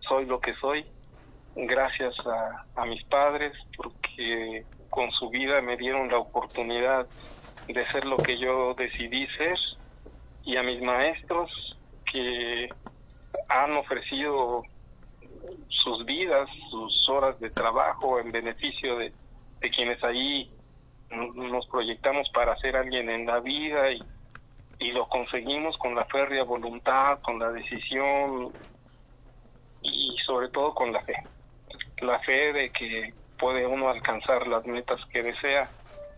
soy lo que soy gracias a, a mis padres porque con su vida me dieron la oportunidad de ser lo que yo decidí ser y a mis maestros que han ofrecido sus vidas, sus horas de trabajo en beneficio de, quienes ahí nos proyectamos para ser alguien en la vida y, y lo conseguimos con la férrea voluntad, con la decisión y sobre todo con la fe. La fe de que puede uno alcanzar las metas que desea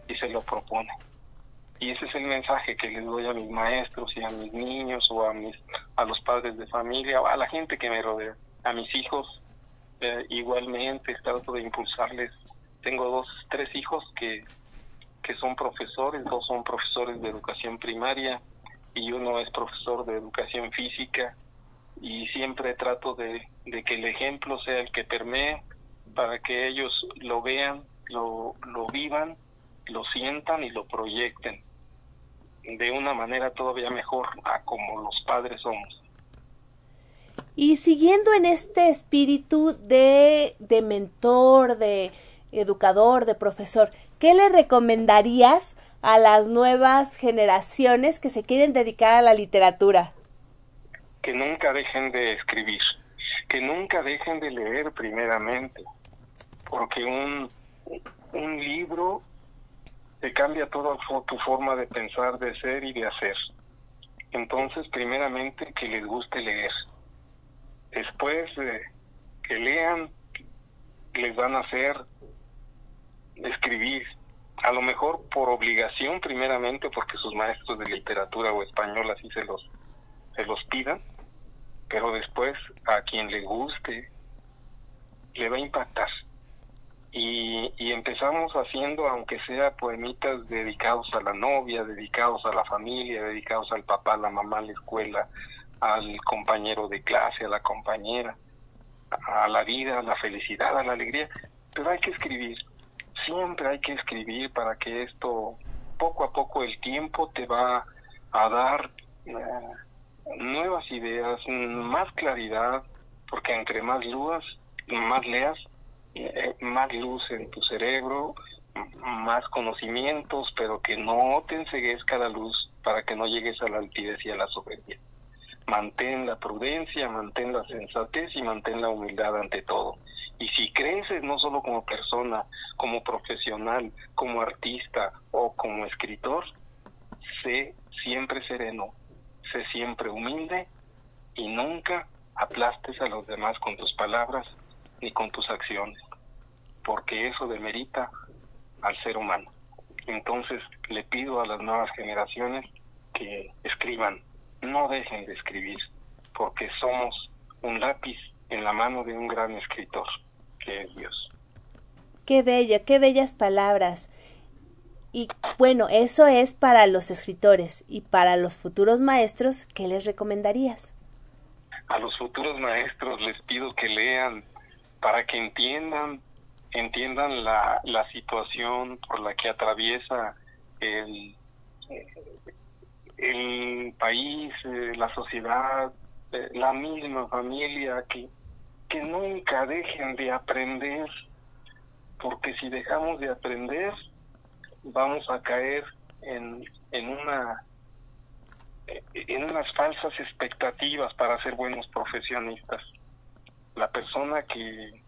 y se lo propone. Y ese es el mensaje que les doy a mis maestros y a mis niños o a mis a los padres de familia a la gente que me rodea, a mis hijos eh, igualmente trato de impulsarles. Tengo dos, tres hijos que, que son profesores, dos son profesores de educación primaria y uno es profesor de educación física y siempre trato de, de que el ejemplo sea el que permee para que ellos lo vean, lo, lo vivan, lo sientan y lo proyecten de una manera todavía mejor a como los padres somos. Y siguiendo en este espíritu de, de mentor, de educador, de profesor, ¿qué le recomendarías a las nuevas generaciones que se quieren dedicar a la literatura? Que nunca dejen de escribir, que nunca dejen de leer primeramente, porque un, un libro te cambia toda tu forma de pensar, de ser y de hacer. Entonces, primeramente, que les guste leer. Después de que lean, les van a hacer escribir. A lo mejor por obligación, primeramente, porque sus maestros de literatura o español así se los, se los pidan. Pero después, a quien le guste, le va a impactar y, empezamos haciendo, aunque sea poemitas dedicados a la novia, dedicados a la familia, dedicados al papá, a la mamá, a la escuela, al compañero de clase, a la compañera, a la vida, a la felicidad, a la alegría. Pero hay que escribir, siempre hay que escribir para que esto, poco a poco el tiempo te va a dar eh, nuevas ideas, más claridad, porque entre más dudas, más leas, más luz en tu cerebro, más conocimientos, pero que no te enseguezca la luz para que no llegues a la altivez y a la soberbia. Mantén la prudencia, mantén la sensatez y mantén la humildad ante todo. Y si creces no solo como persona, como profesional, como artista o como escritor, sé siempre sereno, sé siempre humilde y nunca aplastes a los demás con tus palabras ni con tus acciones, porque eso demerita al ser humano. Entonces le pido a las nuevas generaciones que escriban, no dejen de escribir, porque somos un lápiz en la mano de un gran escritor, que es Dios. Qué bello, qué bellas palabras. Y bueno, eso es para los escritores y para los futuros maestros, ¿qué les recomendarías? A los futuros maestros les pido que lean para que entiendan entiendan la, la situación por la que atraviesa el, el país, eh, la sociedad, eh, la misma familia, que, que nunca dejen de aprender, porque si dejamos de aprender, vamos a caer en, en una en unas falsas expectativas para ser buenos profesionistas. La persona que,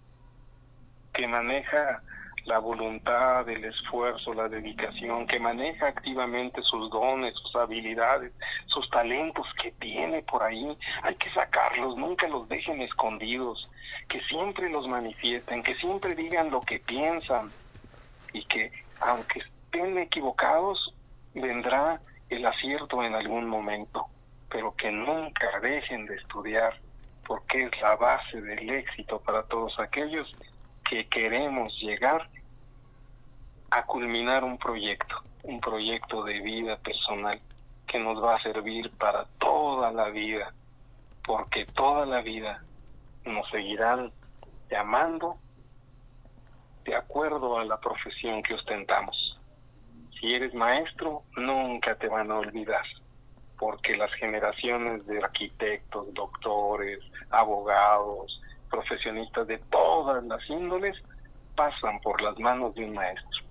que maneja la voluntad, el esfuerzo, la dedicación, que maneja activamente sus dones, sus habilidades, sus talentos que tiene por ahí, hay que sacarlos, nunca los dejen escondidos, que siempre los manifiesten, que siempre digan lo que piensan y que aunque estén equivocados, vendrá el acierto en algún momento, pero que nunca dejen de estudiar, porque es la base del éxito para todos aquellos que queremos llegar a culminar un proyecto, un proyecto de vida personal que nos va a servir para toda la vida, porque toda la vida nos seguirán llamando de acuerdo a la profesión que ostentamos. Si eres maestro, nunca te van a olvidar, porque las generaciones de arquitectos, doctores, abogados, profesionistas de todas las índoles pasan por las manos de un maestro.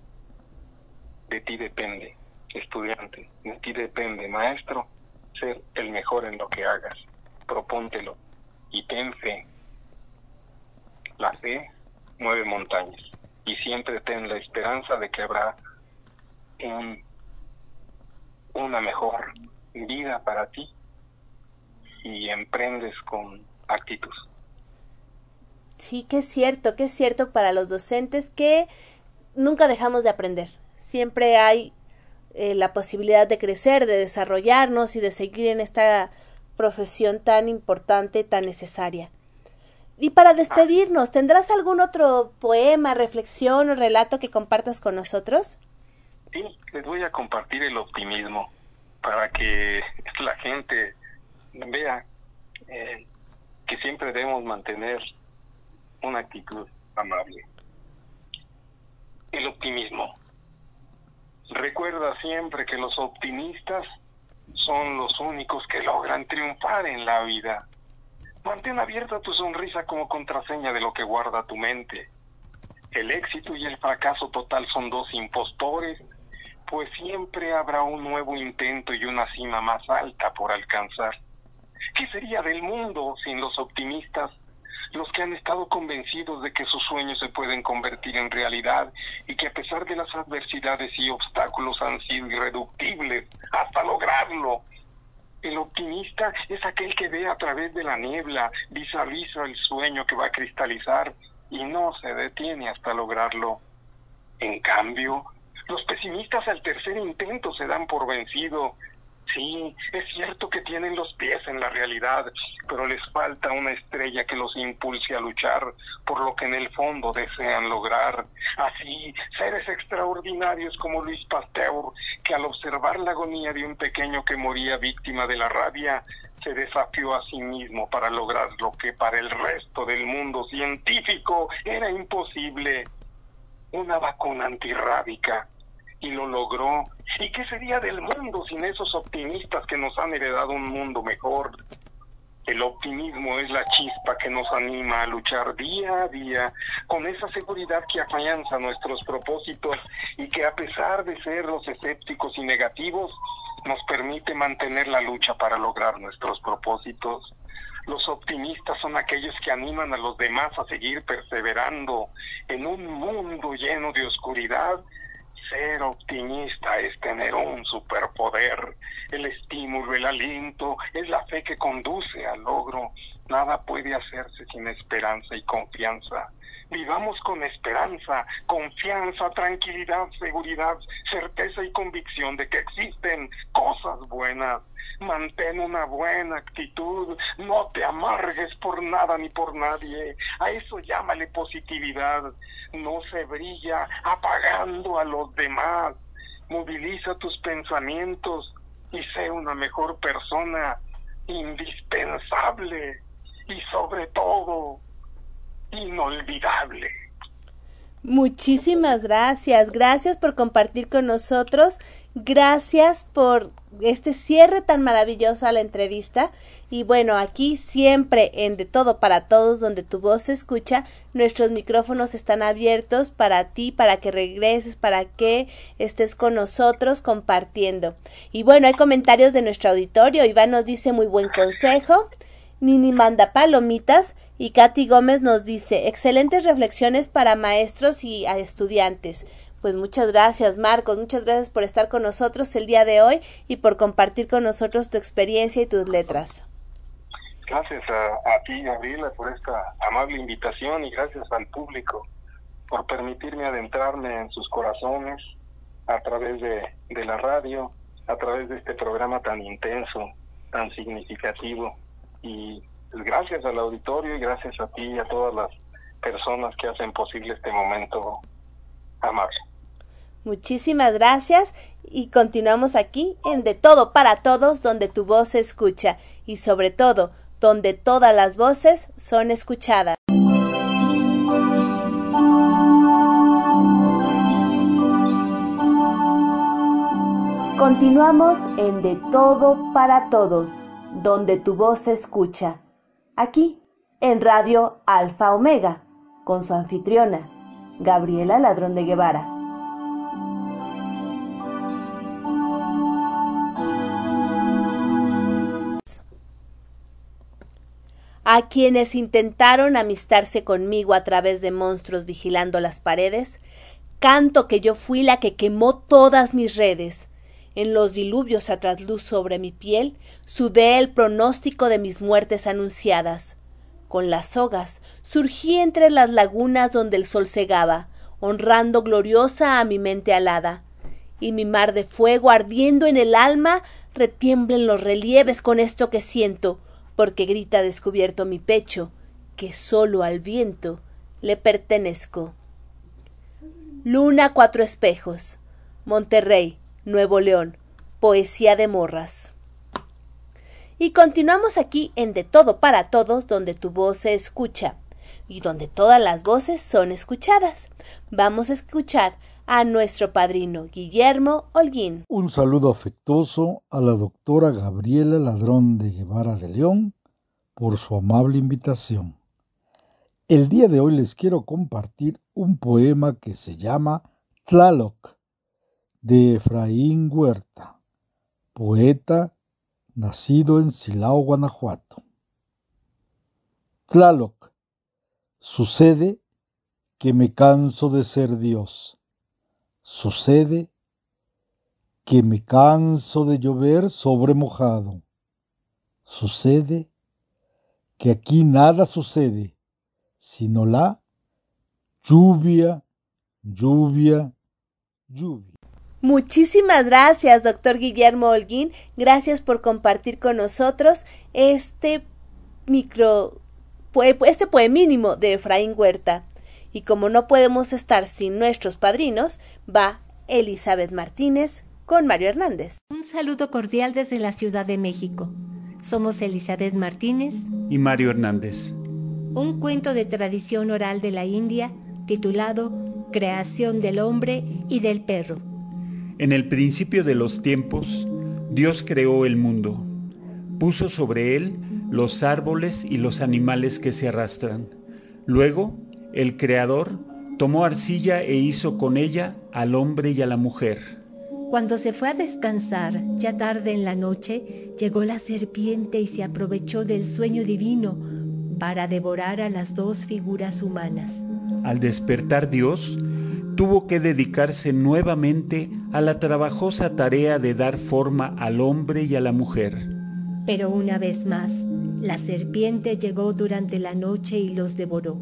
De ti depende, estudiante, de ti depende, maestro, ser el mejor en lo que hagas. Propóntelo y ten fe. La fe mueve montañas y siempre ten la esperanza de que habrá un, una mejor vida para ti y emprendes con actitud. Sí, que es cierto, que es cierto para los docentes que nunca dejamos de aprender. Siempre hay eh, la posibilidad de crecer, de desarrollarnos y de seguir en esta profesión tan importante, tan necesaria. Y para despedirnos, ¿tendrás algún otro poema, reflexión o relato que compartas con nosotros? Sí, les voy a compartir el optimismo para que la gente vea eh, que siempre debemos mantener una actitud amable. El optimismo. Recuerda siempre que los optimistas son los únicos que logran triunfar en la vida. Mantén abierta tu sonrisa como contraseña de lo que guarda tu mente. El éxito y el fracaso total son dos impostores, pues siempre habrá un nuevo intento y una cima más alta por alcanzar. ¿Qué sería del mundo sin los optimistas los que han estado convencidos de que sus sueños se pueden convertir en realidad y que a pesar de las adversidades y obstáculos han sido irreductibles hasta lograrlo. El optimista es aquel que ve a través de la niebla, visualiza el sueño que va a cristalizar y no se detiene hasta lograrlo. En cambio, los pesimistas al tercer intento se dan por vencido Sí, es cierto que tienen los pies en la realidad, pero les falta una estrella que los impulse a luchar por lo que en el fondo desean lograr. Así, seres extraordinarios como Luis Pasteur, que al observar la agonía de un pequeño que moría víctima de la rabia, se desafió a sí mismo para lograr lo que para el resto del mundo científico era imposible. Una vacuna antirrábica y lo logró. ¿Y qué sería del mundo sin esos optimistas que nos han heredado un mundo mejor? El optimismo es la chispa que nos anima a luchar día a día con esa seguridad que afianza nuestros propósitos y que a pesar de ser los escépticos y negativos, nos permite mantener la lucha para lograr nuestros propósitos. Los optimistas son aquellos que animan a los demás a seguir perseverando en un mundo lleno de oscuridad ser optimista es tener un superpoder. El estímulo, el aliento, es la fe que conduce al logro. Nada puede hacerse sin esperanza y confianza. Vivamos con esperanza, confianza, tranquilidad, seguridad, certeza y convicción de que existen cosas buenas. Mantén una buena actitud, no te amargues por nada ni por nadie. A eso llámale positividad. No se brilla apagando a los demás. Moviliza tus pensamientos y sé una mejor persona, indispensable y sobre todo inolvidable. Muchísimas gracias, gracias por compartir con nosotros, gracias por este cierre tan maravilloso a la entrevista. Y bueno, aquí siempre en De Todo para Todos, donde tu voz se escucha, nuestros micrófonos están abiertos para ti, para que regreses, para que estés con nosotros compartiendo. Y bueno, hay comentarios de nuestro auditorio. Iván nos dice muy buen consejo. Nini manda palomitas. Y Katy Gómez nos dice excelentes reflexiones para maestros y estudiantes. Pues muchas gracias, Marcos, muchas gracias por estar con nosotros el día de hoy y por compartir con nosotros tu experiencia y tus letras. Gracias a, ti, Gabriela, por esta amable invitación y gracias al público por permitirme adentrarme en sus corazones a través de, de la radio, a través de este programa tan intenso, tan significativo. Y pues, gracias al auditorio y gracias a ti y a todas las personas que hacen posible este momento amable. Muchísimas gracias y continuamos aquí en De Todo para Todos, donde tu voz se escucha y sobre todo, donde todas las voces son escuchadas. Continuamos en De Todo para Todos, donde tu voz se escucha. Aquí, en Radio Alfa Omega, con su anfitriona, Gabriela Ladrón de Guevara. A quienes intentaron amistarse conmigo a través de monstruos vigilando las paredes, canto que yo fui la que quemó todas mis redes. En los diluvios a trasluz sobre mi piel, sudé el pronóstico de mis muertes anunciadas. Con las sogas surgí entre las lagunas donde el sol cegaba, honrando gloriosa a mi mente alada. Y mi mar de fuego ardiendo en el alma, retiemblen los relieves con esto que siento, porque grita descubierto mi pecho, que sólo al viento le pertenezco. Luna Cuatro Espejos, Monterrey, Nuevo León, Poesía de Morras. Y continuamos aquí en De Todo para Todos, donde tu voz se escucha y donde todas las voces son escuchadas. Vamos a escuchar a nuestro padrino Guillermo Holguín. Un saludo afectuoso a la doctora Gabriela Ladrón de Guevara de León por su amable invitación. El día de hoy les quiero compartir un poema que se llama Tlaloc de Efraín Huerta, poeta nacido en Silao, Guanajuato. Tlaloc, sucede que me canso de ser Dios Sucede que me canso de llover sobre mojado. Sucede que aquí nada sucede, sino la lluvia, lluvia, lluvia. Muchísimas gracias, doctor Guillermo Holguín. Gracias por compartir con nosotros este micro, este poemínimo de Efraín Huerta y como no podemos estar sin nuestros padrinos, va Elizabeth Martínez con Mario Hernández. Un saludo cordial desde la Ciudad de México. Somos Elizabeth Martínez y Mario Hernández. Un cuento de tradición oral de la India titulado Creación del hombre y del perro. En el principio de los tiempos, Dios creó el mundo. Puso sobre él los árboles y los animales que se arrastran. Luego el Creador tomó arcilla e hizo con ella al hombre y a la mujer. Cuando se fue a descansar, ya tarde en la noche, llegó la serpiente y se aprovechó del sueño divino para devorar a las dos figuras humanas. Al despertar Dios, tuvo que dedicarse nuevamente a la trabajosa tarea de dar forma al hombre y a la mujer. Pero una vez más, la serpiente llegó durante la noche y los devoró.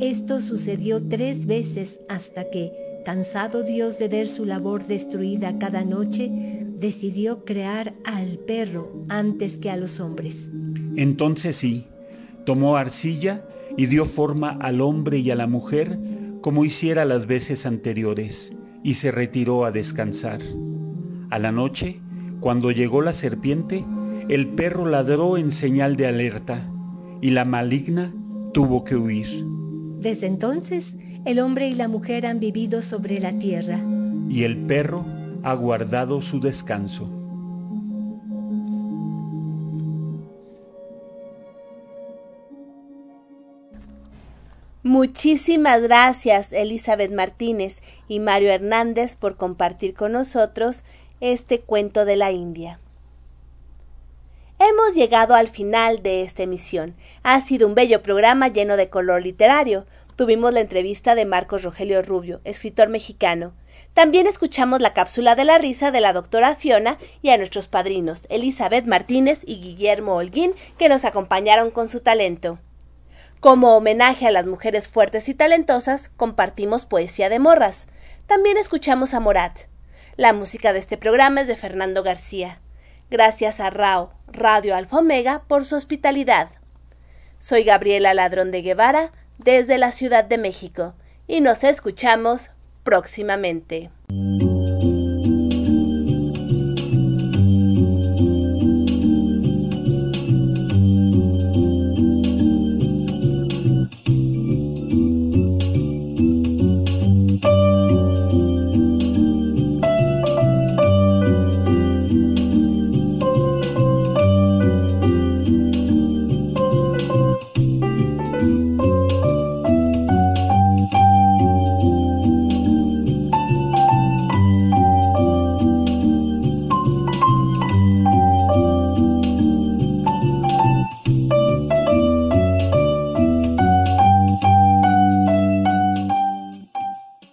Esto sucedió tres veces hasta que, cansado Dios de ver su labor destruida cada noche, decidió crear al perro antes que a los hombres. Entonces sí, tomó arcilla y dio forma al hombre y a la mujer como hiciera las veces anteriores, y se retiró a descansar. A la noche, cuando llegó la serpiente, el perro ladró en señal de alerta, y la maligna tuvo que huir. Desde entonces, el hombre y la mujer han vivido sobre la tierra. Y el perro ha guardado su descanso. Muchísimas gracias Elizabeth Martínez y Mario Hernández por compartir con nosotros este cuento de la India. Hemos llegado al final de esta emisión. Ha sido un bello programa lleno de color literario. Tuvimos la entrevista de Marcos Rogelio Rubio, escritor mexicano. También escuchamos la cápsula de la risa de la doctora Fiona y a nuestros padrinos, Elizabeth Martínez y Guillermo Holguín, que nos acompañaron con su talento. Como homenaje a las mujeres fuertes y talentosas, compartimos poesía de morras. También escuchamos a Morat. La música de este programa es de Fernando García. Gracias a RAO, Radio Alfa Omega, por su hospitalidad. Soy Gabriela Ladrón de Guevara, desde la Ciudad de México, y nos escuchamos próximamente.